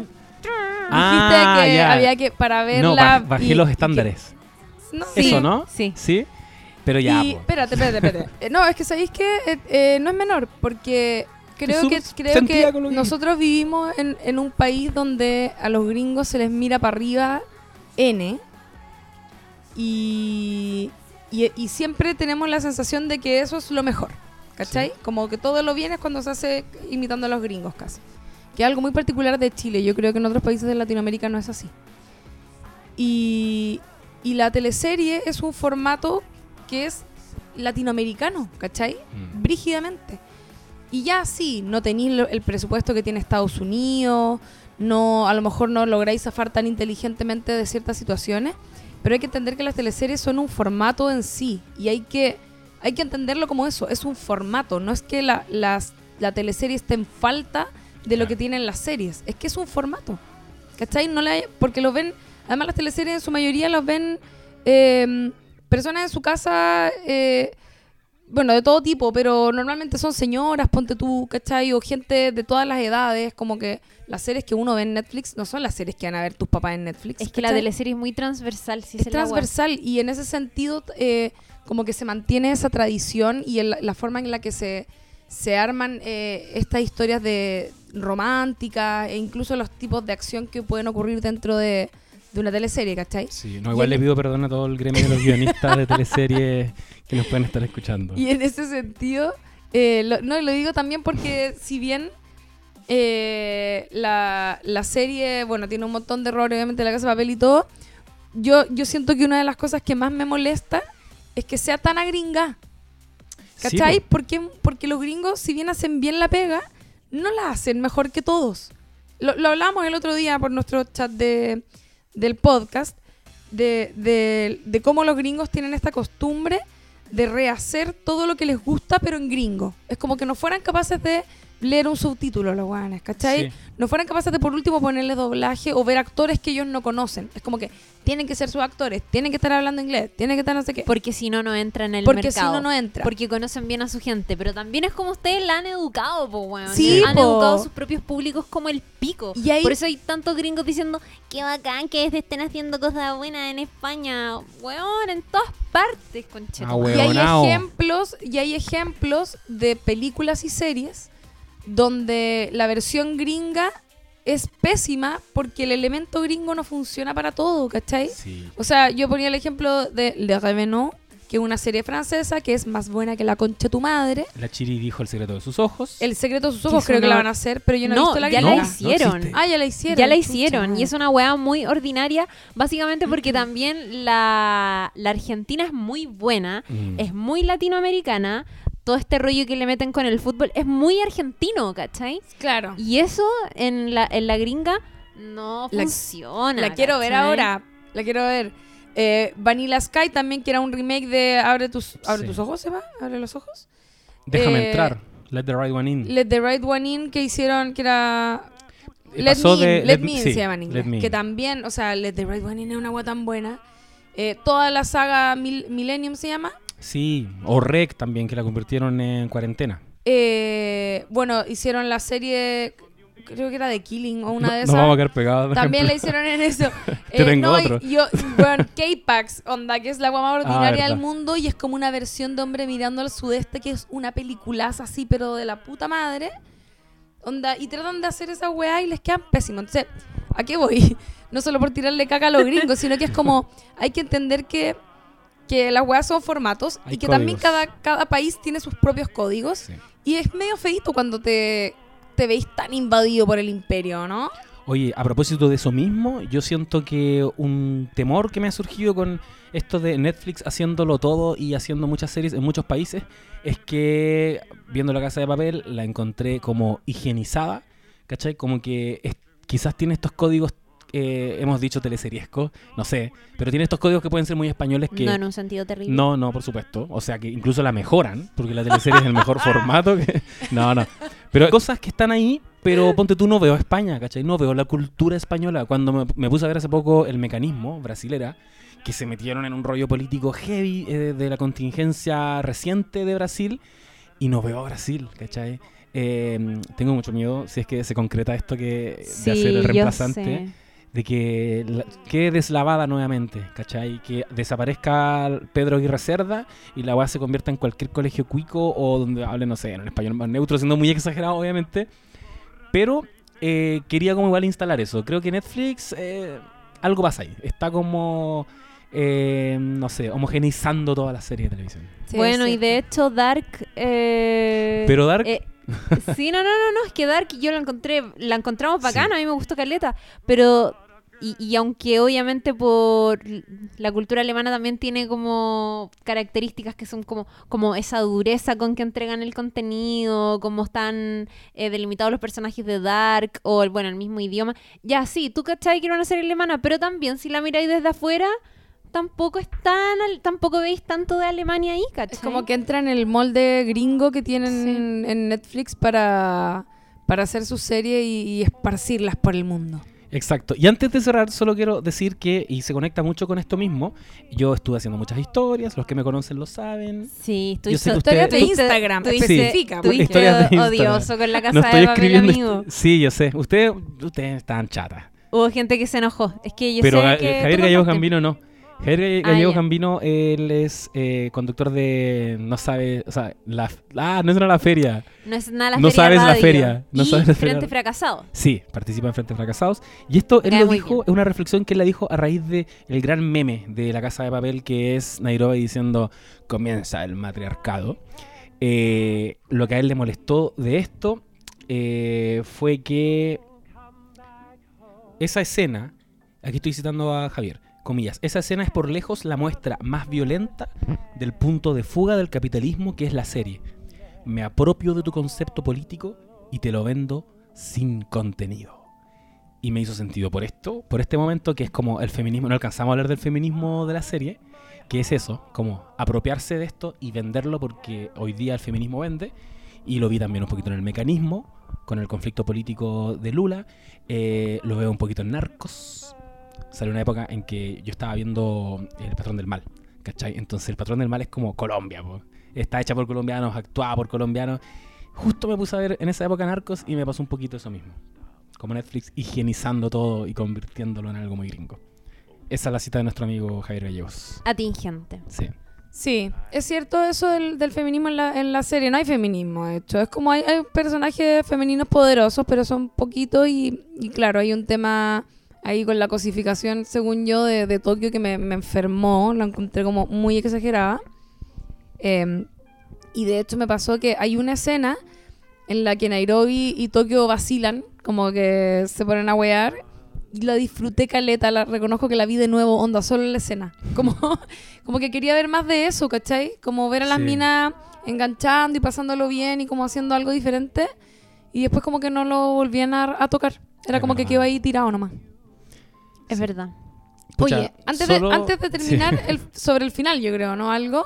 C: Dijiste que
A: ya.
C: había que para verla.
A: No, bajé
C: y-
A: los
C: y que-
A: estándares.
C: No,
B: Sí,
A: Eso, ¿no?
B: Sí.
A: ¿Sí? Pero ya,
C: y
A: po.
C: espérate, espérate, espérate. Eh, no, es que sabéis que eh, eh, no es menor, porque creo que creo que nosotros vivimos en, en un país donde a los gringos se les mira para arriba N y, y, y siempre tenemos la sensación de que eso es lo mejor, ¿cachai? Como que todo lo bien es cuando se hace imitando a los gringos casi. Que es algo muy particular de Chile, yo creo que en otros países de Latinoamérica no es así. Y, y la teleserie es un formato que es latinoamericano, ¿cachai?
A: Mm.
C: Brígidamente. Y ya sí, no tenéis el presupuesto que tiene Estados Unidos, no, a lo mejor no lográis zafar tan inteligentemente de ciertas situaciones, pero hay que entender que las teleseries son un formato en sí y hay que, hay que entenderlo como eso, es un formato, no es que la, las, la teleserie esté en falta de lo que tienen las series, es que es un formato, ¿cachai? No la, porque lo ven, además las teleseries en su mayoría los ven eh, personas en su casa... eh, bueno, de todo tipo, pero normalmente son señoras, ponte tú, ¿cachai? O gente de todas las edades, como que las series que uno ve en Netflix no son las series que van a ver tus papás en Netflix.
B: Es que la teleserie es muy transversal. Sí,
C: es transversal y en ese sentido eh, como que se mantiene esa tradición y el- la forma en la que se, se arman eh, estas historias de románticas e incluso los tipos de acción que pueden ocurrir dentro de, de una teleserie, ¿cachai?
A: Sí, no, igual le pido perdón a todo el gremio de los guionistas de teleseries que nos pueden estar escuchando.
C: Y en ese sentido, eh, lo, no, lo digo también porque si bien eh, la, la serie, bueno, tiene un montón de errores, obviamente la casa de papel y todo, yo, yo siento que una de las cosas que más me molesta es que sea tan agringa.
A: Sí,
C: ¿Cachai?
A: po.
C: porque, porque los gringos, si bien hacen bien la pega, no la hacen mejor que todos. Lo, lo hablamos el otro día por nuestro chat de, del podcast, de, de, de cómo los gringos tienen esta costumbre de rehacer todo lo que les gusta, pero en gringo. Es como que no fueran capaces de leer un subtítulo los guanes, ¿cachai?
A: Sí.
C: No fueran capaces de por último ponerle doblaje o ver actores que ellos no conocen. Es como que tienen que ser sus actores, tienen que estar hablando inglés, tienen que estar no sé qué.
B: Porque si no, no entra en el
C: Porque si
B: mercado.
C: no, no entra.
B: Porque conocen bien a su gente. Pero también es como ustedes la han educado, po, weón.
C: Sí,
B: Han
C: po.
B: educado a sus propios públicos como el pico.
C: Y ahí-
B: Por eso hay tantos gringos diciendo, qué bacán que estén haciendo cosas buenas en España. Weón, en todas partes, conchetumare.
A: Ah, weón.
C: Y hay ejemplos, y hay ejemplos de películas y series donde la versión gringa es pésima porque el elemento gringo no funciona para todo, ¿cachai?
A: Sí.
C: O sea, yo ponía el ejemplo de Le Revenant, que es una serie francesa que es más buena que la concha de tu madre.
A: La Chiri dijo el secreto de sus ojos.
C: El secreto de sus ojos creo que la van a hacer, pero yo no, he
B: No,
C: visto la
B: ya
C: gringa.
B: la
A: No,
B: hicieron.
C: Ah, ya la hicieron.
B: Ya la
C: chucha
B: hicieron y es una weá muy ordinaria, básicamente porque también la, la Argentina es muy buena,
A: Mm.
B: es muy latinoamericana, todo este rollo que le meten con el fútbol es muy argentino, ¿cachai?
C: Claro.
B: Y eso en la, en la gringa no
C: La-
B: funciona.
C: La quiero ver ahora. La quiero ver. Eh, Vanilla Sky también, que era un remake de Abre tus, Abre
A: Sí.
C: tus ojos, ¿se va? Abre los ojos.
A: Déjame
C: eh,
A: entrar. Let the right one in.
C: Let the Right One In que hicieron, que era.
A: Eh,
C: Let
A: pasó
C: Me In,
A: de-
C: Let
A: Let-
C: Me In
A: sí,
C: se llama en inglés.
A: Let Me
C: Que
A: In.
C: también, o sea, Let the Right One In es una agua tan buena. Eh, toda la saga Mil- Millennium se llama.
A: Sí, o Rec también, que la convirtieron en cuarentena.
C: Eh, bueno, hicieron la serie, creo que era de Killing o una
A: No-
C: de esas.
A: vamos a quedar pegados.
C: También la hicieron en eso.
A: Te tengo
C: no, y-
A: otro.
C: yo, bueno, K-Pax, onda, que es la agua más ordinaria del mundo y es como una versión de Hombre Mirando al Sudeste, que es una peliculaza así, pero de la puta madre. Onda, y tratan de hacer esa weá y les quedan pésimos. Entonces, ¿a qué voy? No solo por tirarle caca a los gringos, sino que es como, hay que entender que, que las weas son formatos
A: Hay
C: y que también
A: códigos.
C: cada, cada país tiene sus propios códigos.
A: Sí.
C: Y es medio feito cuando te, te veis tan invadido por el imperio, ¿no?
A: Oye, a propósito de eso mismo, yo siento que un temor que me ha surgido con esto de Netflix haciéndolo todo y haciendo muchas series en muchos países es que viendo la casa de papel la encontré como higienizada, ¿cachai? Como que es- quizás tiene estos códigos, eh, hemos dicho teleseriescos, no sé, pero tiene estos códigos que pueden ser muy españoles que...
B: No en un sentido terrible.
A: No, no, por supuesto. O sea que incluso la mejoran, porque la teleserie es el mejor formato. que- No, no. Pero hay cosas que están ahí, pero ponte tú, no veo España, ¿cachai? No veo la cultura española. Cuando me, me puse a ver hace poco el mecanismo brasilera, que se metieron en un rollo político heavy eh, de la contingencia reciente de Brasil, y no veo a Brasil, ¿cachai? Eh, tengo mucho miedo si es que se concreta esto que de hacer el
B: yo
A: reemplazante
B: sé.
A: De que la- quede deslavada nuevamente, ¿cachai? Que desaparezca Pedro Aguirre Cerda y la weá se convierta en cualquier colegio cuico o donde hable, no sé, en un español más neutro, siendo muy exagerado, obviamente. Pero eh, quería como igual instalar eso. Creo que Netflix, eh, algo pasa ahí. Está como, eh, no sé, homogeneizando toda la serie de televisión.
C: Sí,
B: bueno, y de hecho Dark... eh,
A: Pero Dark-
B: eh, sí, no, no, no, no, es que Dark yo la encontré, la encontramos bacana, a mí me gustó Caleta, pero... Y, y aunque obviamente por la cultura alemana también tiene como características que son como, como esa dureza con que entregan el contenido, como están eh, delimitados los personajes de Dark o el, bueno, el mismo idioma. Ya sí, tú cachai que era una serie alemana, pero también si la miráis desde afuera, tampoco es tan, al- tampoco veis tanto de Alemania ahí, ¿cachai?
C: Es como que entra en el molde gringo que tienen en Netflix para, para hacer su serie y, y esparcirlas por el mundo.
A: Exacto. Y antes de cerrar, solo quiero decir que, y se conecta mucho con esto mismo, yo estuve haciendo muchas historias, los que me conocen lo saben.
B: Sí,
A: sé que
C: Historias de
A: Usted-
C: Instagram, especifica,
B: tuviste
A: Historias de
B: odioso con la casa
A: No
B: de
A: estoy
B: papel, amigo.
A: Sí, yo sé. Ustedes ustedes están chatas.
B: Hubo gente que se enojó. Es que yo
A: Pero
B: sé que
A: Javier
B: tú
A: Gallego
B: contaste.
A: Gambino no. Javier
B: Ah,
A: Gallego. Gambino, él es eh, conductor de. No sabe. O sea, la. Ah, no es la feria.
B: No es nada la
A: No
B: feria
A: sabes la feria, no
B: y
A: sabes la feria.
B: Frente Fracasado.
A: Sí, participa en Frente Fracasados. Y esto él lo dijo, es una reflexión que él la dijo a raíz de el gran meme de la casa de papel que es Nairobi diciendo comienza el matriarcado. Eh, lo que a él le molestó de esto eh, fue que esa escena, aquí estoy citando a Javier, comillas, esa escena es por lejos la muestra más violenta del punto de fuga del capitalismo que es la serie. Me apropio de tu concepto político y te lo vendo sin contenido. Y me hizo sentido por esto, por este momento que es como el feminismo, no alcanzamos a hablar del feminismo de la serie, que es eso, como apropiarse de esto y venderlo porque hoy día el feminismo vende, y lo vi también un poquito en el mecanismo, con el conflicto político de Lula, eh, lo veo un poquito en Narcos, salió una época en que yo estaba viendo El Patrón del Mal, ¿cachai? Entonces El Patrón del Mal es como Colombia, po. está hecha por colombianos, actuada por colombianos. Justo me puse a ver en esa época Narcos y me pasó un poquito eso mismo. Como Netflix higienizando todo y convirtiéndolo en algo muy gringo. Esa es la cita de nuestro amigo Javier Gallegos.
B: Atingente.
A: Sí.
C: Sí, es cierto eso del, del feminismo en la, en la serie. No hay feminismo, de hecho. Es como hay, hay personajes femeninos poderosos, pero son poquitos y, y claro, hay un tema ahí con la cosificación, según yo, de, de Tokio que me, me enfermó. La encontré como muy exagerada. Eh, y de hecho me pasó que hay una escena en la que Nairobi y Tokio vacilan, como que se ponen a wear. Y la disfruté caleta, la reconozco que la vi de nuevo, onda, solo en la escena. Como, como que quería ver más de eso, ¿cachai? Como ver a las
A: Sí.
C: minas enganchando y pasándolo bien y como haciendo algo diferente. Y después como que no lo volvían a, a tocar. Era como que quedó ahí tirado nomás.
B: Es verdad.
C: Oye, antes,
A: solo-
C: de, antes de
A: Sí.
C: terminar, el, sobre el final, yo creo, ¿no? Algo.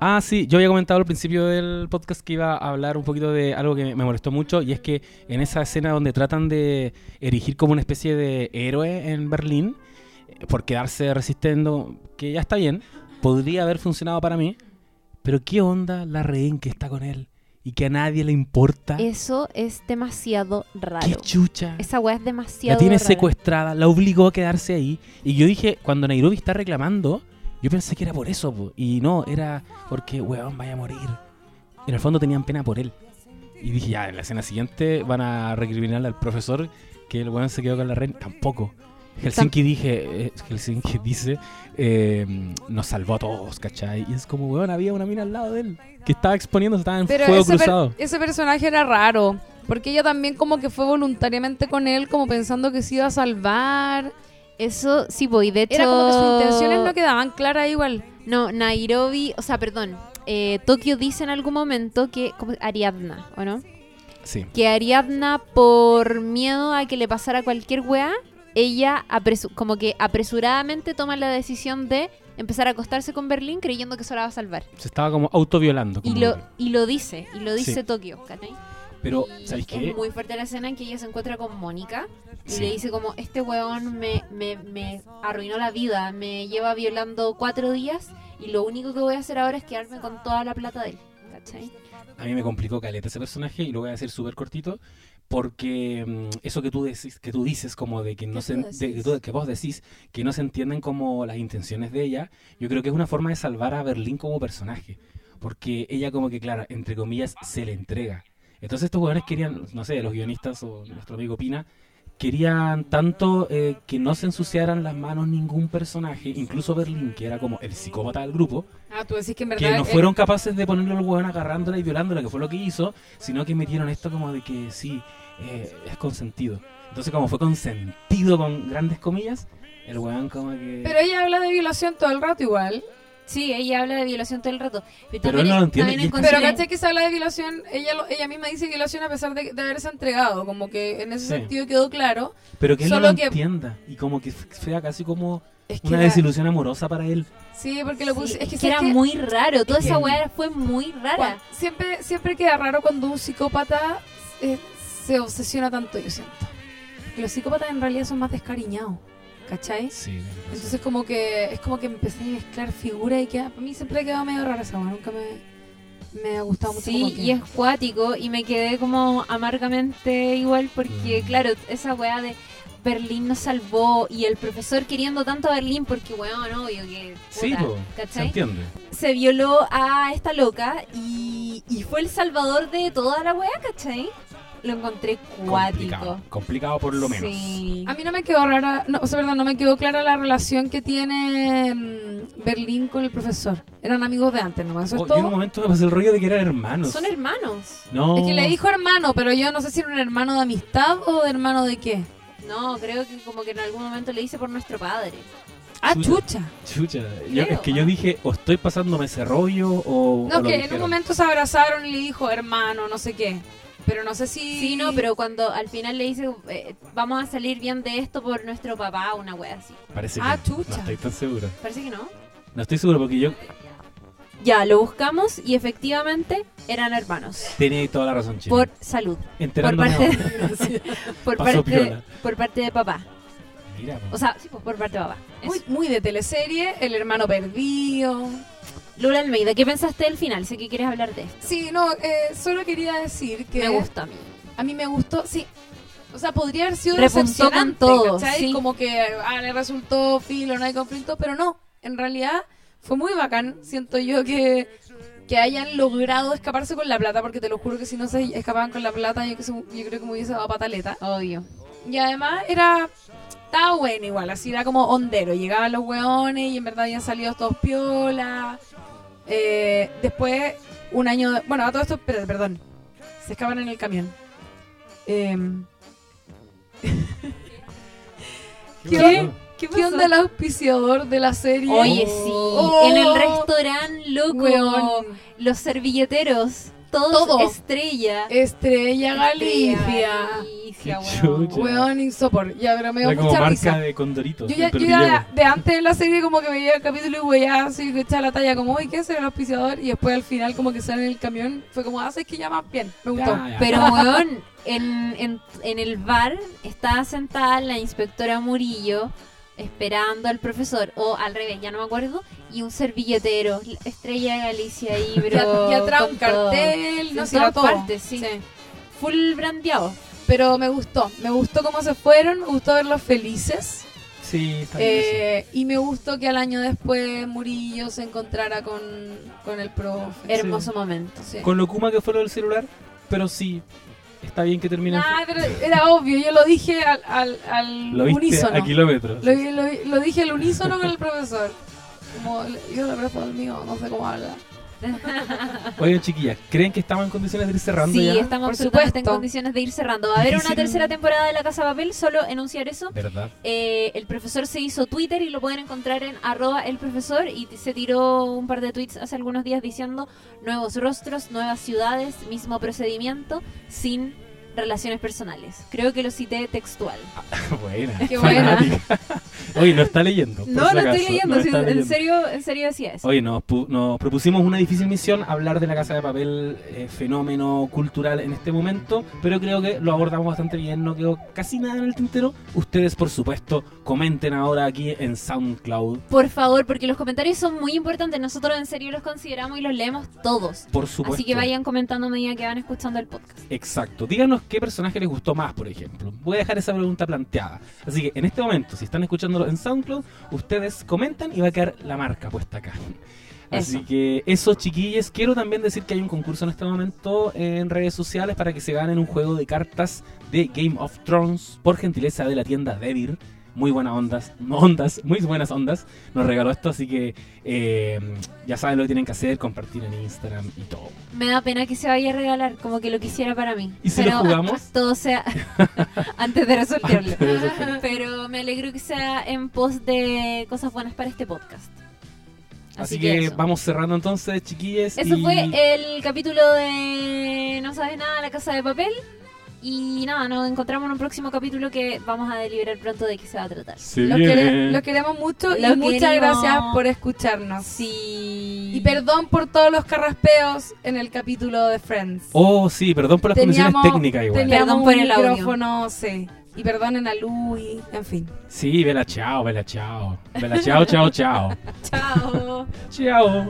A: Ah, sí, yo había comentado al principio del podcast que iba a hablar un poquito de algo que me molestó mucho y es que en esa escena donde tratan de erigir como una especie de héroe en Berlín eh, por quedarse resistiendo, que ya está bien, podría haber funcionado para mí, pero qué onda la rehén que está con él y que a nadie le importa.
B: Eso es demasiado raro.
A: Qué chucha.
B: Esa weá es demasiado
A: La tiene
B: rara.
A: secuestrada, la obligó a quedarse ahí. Y yo dije, cuando Nairobi está reclamando, yo pensé que era por eso, po. y no, era porque, weón, vaya a morir. En el fondo tenían pena por él. Y dije, ya, en la escena siguiente van a recriminarle al profesor que el weón se quedó con la reina. Tampoco. Helsinki dije, eh, Helsinki dice, eh, nos salvó a todos, ¿cachai? Y es como, weón, había una mina al lado de él que estaba exponiéndose, estaba en
C: Pero
A: fuego
C: ese, per-
A: cruzado.
C: ese personaje era raro. Porque ella también como que fue voluntariamente con él, como pensando que se iba a salvar.
B: Eso, sí, voy. De hecho.
C: Era como que sus intenciones no quedaban claras igual.
B: No, Nairobi, o sea, perdón. eh, Tokio dice en algún momento que. ¿cómo? Ariadna, ¿o no?
A: Sí.
B: Que Ariadna, por miedo a que le pasara cualquier weá, ella como que apresuradamente toma la decisión de empezar a acostarse con Berlín creyendo que eso la va a salvar.
A: Se estaba como autoviolando.
B: Y
A: como
B: lo,
A: que-
B: y lo dice, y lo dice
A: Sí.
B: Tokio, ¿cachai?
A: Pero,
B: Y
A: ¿sabéis qué?
B: Es muy fuerte la escena en que ella se encuentra con Mónica y
A: Sí.
B: le dice como, este weón me, me, me arruinó la vida, me lleva violando cuatro días y lo único que voy a hacer ahora es quedarme con toda la plata de él. ¿Cachai?
A: A mí me complicó caleta ese personaje y lo voy a decir súper cortito porque mm, eso que tú decís, que tú dices como de que no
C: ¿Qué
A: se,
C: tú
A: de-
C: decís?
A: que tú- que vos decís que no se entienden como las intenciones de ella, yo creo que es una forma de salvar a Berlín como personaje, porque ella como que claro, entre comillas se le entrega. Entonces estos jugadores querían, no sé, los guionistas o nuestro amigo Pina querían tanto eh, que no se ensuciaran las manos ningún personaje, incluso Berlín, que era como el psicópata del grupo,
C: Ah, tú decís que en
A: que
C: verdad.
A: no
C: eh,
A: fueron capaces de ponerle al hueón agarrándola y violándola, que fue lo que hizo, sino que metieron esto como de que sí, eh, es consentido. Entonces, como fue consentido con grandes comillas, el weón como que...
C: Pero ella habla de violación todo el rato igual.
B: Sí, ella habla de violación todo el rato.
A: Pero él no lo entiende
C: Pero caché que se habla de violación, ella lo- ella misma dice violación a pesar de, de haberse entregado, como que en ese
A: Sí.
C: sentido quedó claro.
A: pero que él no
C: solo
A: lo
C: que-
A: entienda. Y como que sea casi como
C: Es que
A: una
C: era-
A: desilusión amorosa para él.
C: Sí, porque lo puse.
B: Sí,
C: es que,
B: que era
C: ¿sabes qué?
B: muy raro. Toda
A: Es
B: esa
A: que-
B: weá fue muy rara.
C: Cuan- Siempre, siempre queda raro cuando un psicópata eh, se obsesiona tanto, yo siento. Que los psicópatas en realidad son más descariñados, ¿cachai?
A: Sí,
C: Entonces como que es como que empecé a mezclar figuras y que a mí siempre ha quedado medio rara esa weá, nunca me, me ha gustado mucho.
B: Sí,
C: como que-
B: y es cuático y me quedé como amargamente igual porque,
A: Mm.
B: claro, esa weá de Berlín nos salvó y el profesor queriendo tanto a Berlín porque, weón, obvio que...
A: sí
B: puta,
A: po, se.
B: Se violó a esta loca y, y fue el salvador de toda la weá, ¿cachai? Lo encontré cuático.
A: Complicado, complicado por lo menos.
B: Sí.
C: A mí no me quedó rara, no, o sea, verdad, no me quedó clara la relación que tiene mm, Berlín con el profesor. Eran amigos de antes, ¿no? Eso es
A: Oh, yo en un
C: todo.
A: momento me pasé el rollo de que eran hermanos.
B: Son hermanos.
A: No.
C: Es que le dijo hermano, pero yo no sé si era un hermano de amistad o de hermano de qué.
B: No, creo que como que en algún momento le hice por nuestro padre.
C: Ah,
A: Chucha.
C: chucha.
A: Yo- es que yo dije, o estoy pasándome ese rollo o.
C: No,
A: o lo
C: que en un momento se abrazaron y le dijo hermano, no sé qué. Pero no sé si.
B: Sí, no, pero cuando al final le dice, eh, vamos a salir bien de esto por nuestro papá, una wea así.
A: Parece
C: Ah,
A: que
C: chucha.
A: no estoy tan seguro.
B: Parece que no.
A: No estoy seguro porque yo
B: Ya, lo buscamos y efectivamente eran hermanos.
A: tenía toda la razón, Chile.
B: Por salud. Por parte, por, parte,
A: piola.
B: por parte de papá.
A: Mira, po.
B: O sea, sí, pues por parte de papá.
C: Muy, muy de teleserie, el hermano perdido.
B: Lula Almeida, ¿qué pensaste del final? Sé que quieres hablar de esto.
C: Sí, no, eh, solo quería decir que.
B: Me gusta a mí.
C: A mí me gustó, sí. O sea, podría haber sido
B: Repuntó con sí.
C: Como que ah, le resultó filo, no hay conflicto, pero no. En realidad fue muy bacán. Siento yo que, que hayan logrado escaparse con la plata, porque te lo juro que si no se escapaban con la plata, yo creo que me hubiese dado pataleta.
B: Obvio.
C: Y además era. Estaba bueno igual, así era como hondero. Llegaban los hueones y en verdad habían salido todos piola. Eh, después, un año. de- bueno, a todo esto, perdón. Se escapan en el camión. Em, ¿Qué? ¿Qué, onda el auspiciador de la serie?
B: Oye, sí.
C: Oh.
B: En el restaurante, loco.
C: Weón.
B: Los servilleteros. Todos
C: Todo.
B: estrella.
C: Estrella Galicia.
B: Galicia, weón.
A: chucha.
C: Weón, insopor. Ya, pero me dio
A: Era como
C: mucha
A: marca
C: risa.
A: de condoritos.
C: Yo ya, yo ya de, antes de la serie como que veía el capítulo y weía así que echaba la talla como, uy, ¿qué es el auspiciador? Y después al final como que sale en el camión, fue como, ah, ¿sabes que llama bien? Me gustó.
A: Ya, ya.
B: Pero, weón, en, en, en el bar estaba sentada la inspectora Murillo esperando al profesor, o al revés, ya no me acuerdo, y un servilletero, Estrella de Galicia ahí,
C: a- y atrás un cartel, no sé, todo.
B: partes, sí. Full brandeado.
C: Pero me gustó, me gustó cómo se fueron, me gustó verlos felices.
A: Sí, está bien eso.
C: Eh, y me gustó que al año después Murillo se encontrara con, con el profe.
B: Hermoso momento.
C: Sí.
A: Con lo Kuma que fue lo del celular, pero sí, está bien que termine.
C: Pero era obvio, yo lo dije al, al, al
A: lo
C: unísono.
A: a kilómetros.
C: Lo, lo- lo dije al unísono con el profesor. Como yo le presto al mío, no sé cómo habla.
A: Oigan, chiquillas, ¿creen que estamos en condiciones de ir cerrando
B: Sí,
A: ya?
B: estamos
C: Por
B: absolutamente en
C: supuesto.
B: condiciones de ir cerrando. Va a haber una tercera temporada de La Casa Papel, solo enunciar eso.
A: ¿Verdad?
B: Eh, el profesor se hizo Twitter y lo pueden encontrar en arroba el profesor y se tiró un par de tweets hace algunos días diciendo nuevos rostros, nuevas ciudades, mismo procedimiento, sin relaciones personales. Creo que lo cité textual.
A: buena.
C: Qué buena.
A: Oye, no está leyendo.
B: No, lo
A: acaso,
B: estoy leyendo,
A: no
B: sí,
A: está
B: en
A: leyendo.
B: serio, en serio decía eso.
A: Oye, nos propusimos una difícil misión, hablar de la Casa de Papel, eh, fenómeno cultural en este momento, pero creo que lo abordamos bastante bien, no quedó casi nada en el tintero. Ustedes, por supuesto, comenten ahora aquí en SoundCloud,
B: Por favor, porque los comentarios son muy importantes. Nosotros en serio los consideramos y los leemos todos.
A: por supuesto.
B: Así que vayan comentando a medida que van escuchando el podcast.
A: Exacto. Díganos qué personaje les gustó más, por ejemplo. Voy a dejar esa pregunta planteada. Así que en este momento, si están escuchándolo en SoundCloud, ustedes comentan y va a quedar la marca puesta acá. Así
B: Eso.
A: que eso, chiquillos. Quiero también decir que hay un concurso en este momento en redes sociales para que se ganen un juego de cartas de Game of Thrones por gentileza de la tienda Devir. Muy buenas ondas, ondas, muy buenas ondas. Nos regaló esto, así que eh, ya saben lo que tienen que hacer, compartir en Instagram y todo.
B: Me da pena que se vaya a regalar, como que lo quisiera para mí.
A: ¿Y si lo
B: Pero
A: jugamos?
B: Todo sea antes de resolverlo.
A: Pero
B: me alegro que sea en pos de cosas buenas para este podcast.
A: Así, que, vamos cerrando entonces, chiquillos.
B: Eso
A: y-
B: fue el capítulo de No sabes nada, la casa de papel. Y nada, nos encontramos en un próximo capítulo que vamos a deliberar pronto de qué se va a tratar.
A: Se
C: Los, quere- los queremos mucho y
B: Los
C: muchas
B: queremos.
C: gracias por escucharnos.
B: Sí.
C: Y perdón por todos los carraspeos en el capítulo de Friends.
A: Oh, sí, perdón por las condiciones técnicas igual.
C: teníamos
B: Perdón por el audio.
C: micrófono, sí. Y perdonen a Lu y en fin.
A: Sí, vela chao, vela chao. Vela chao, chao, chao.
B: Chao.
A: Chao.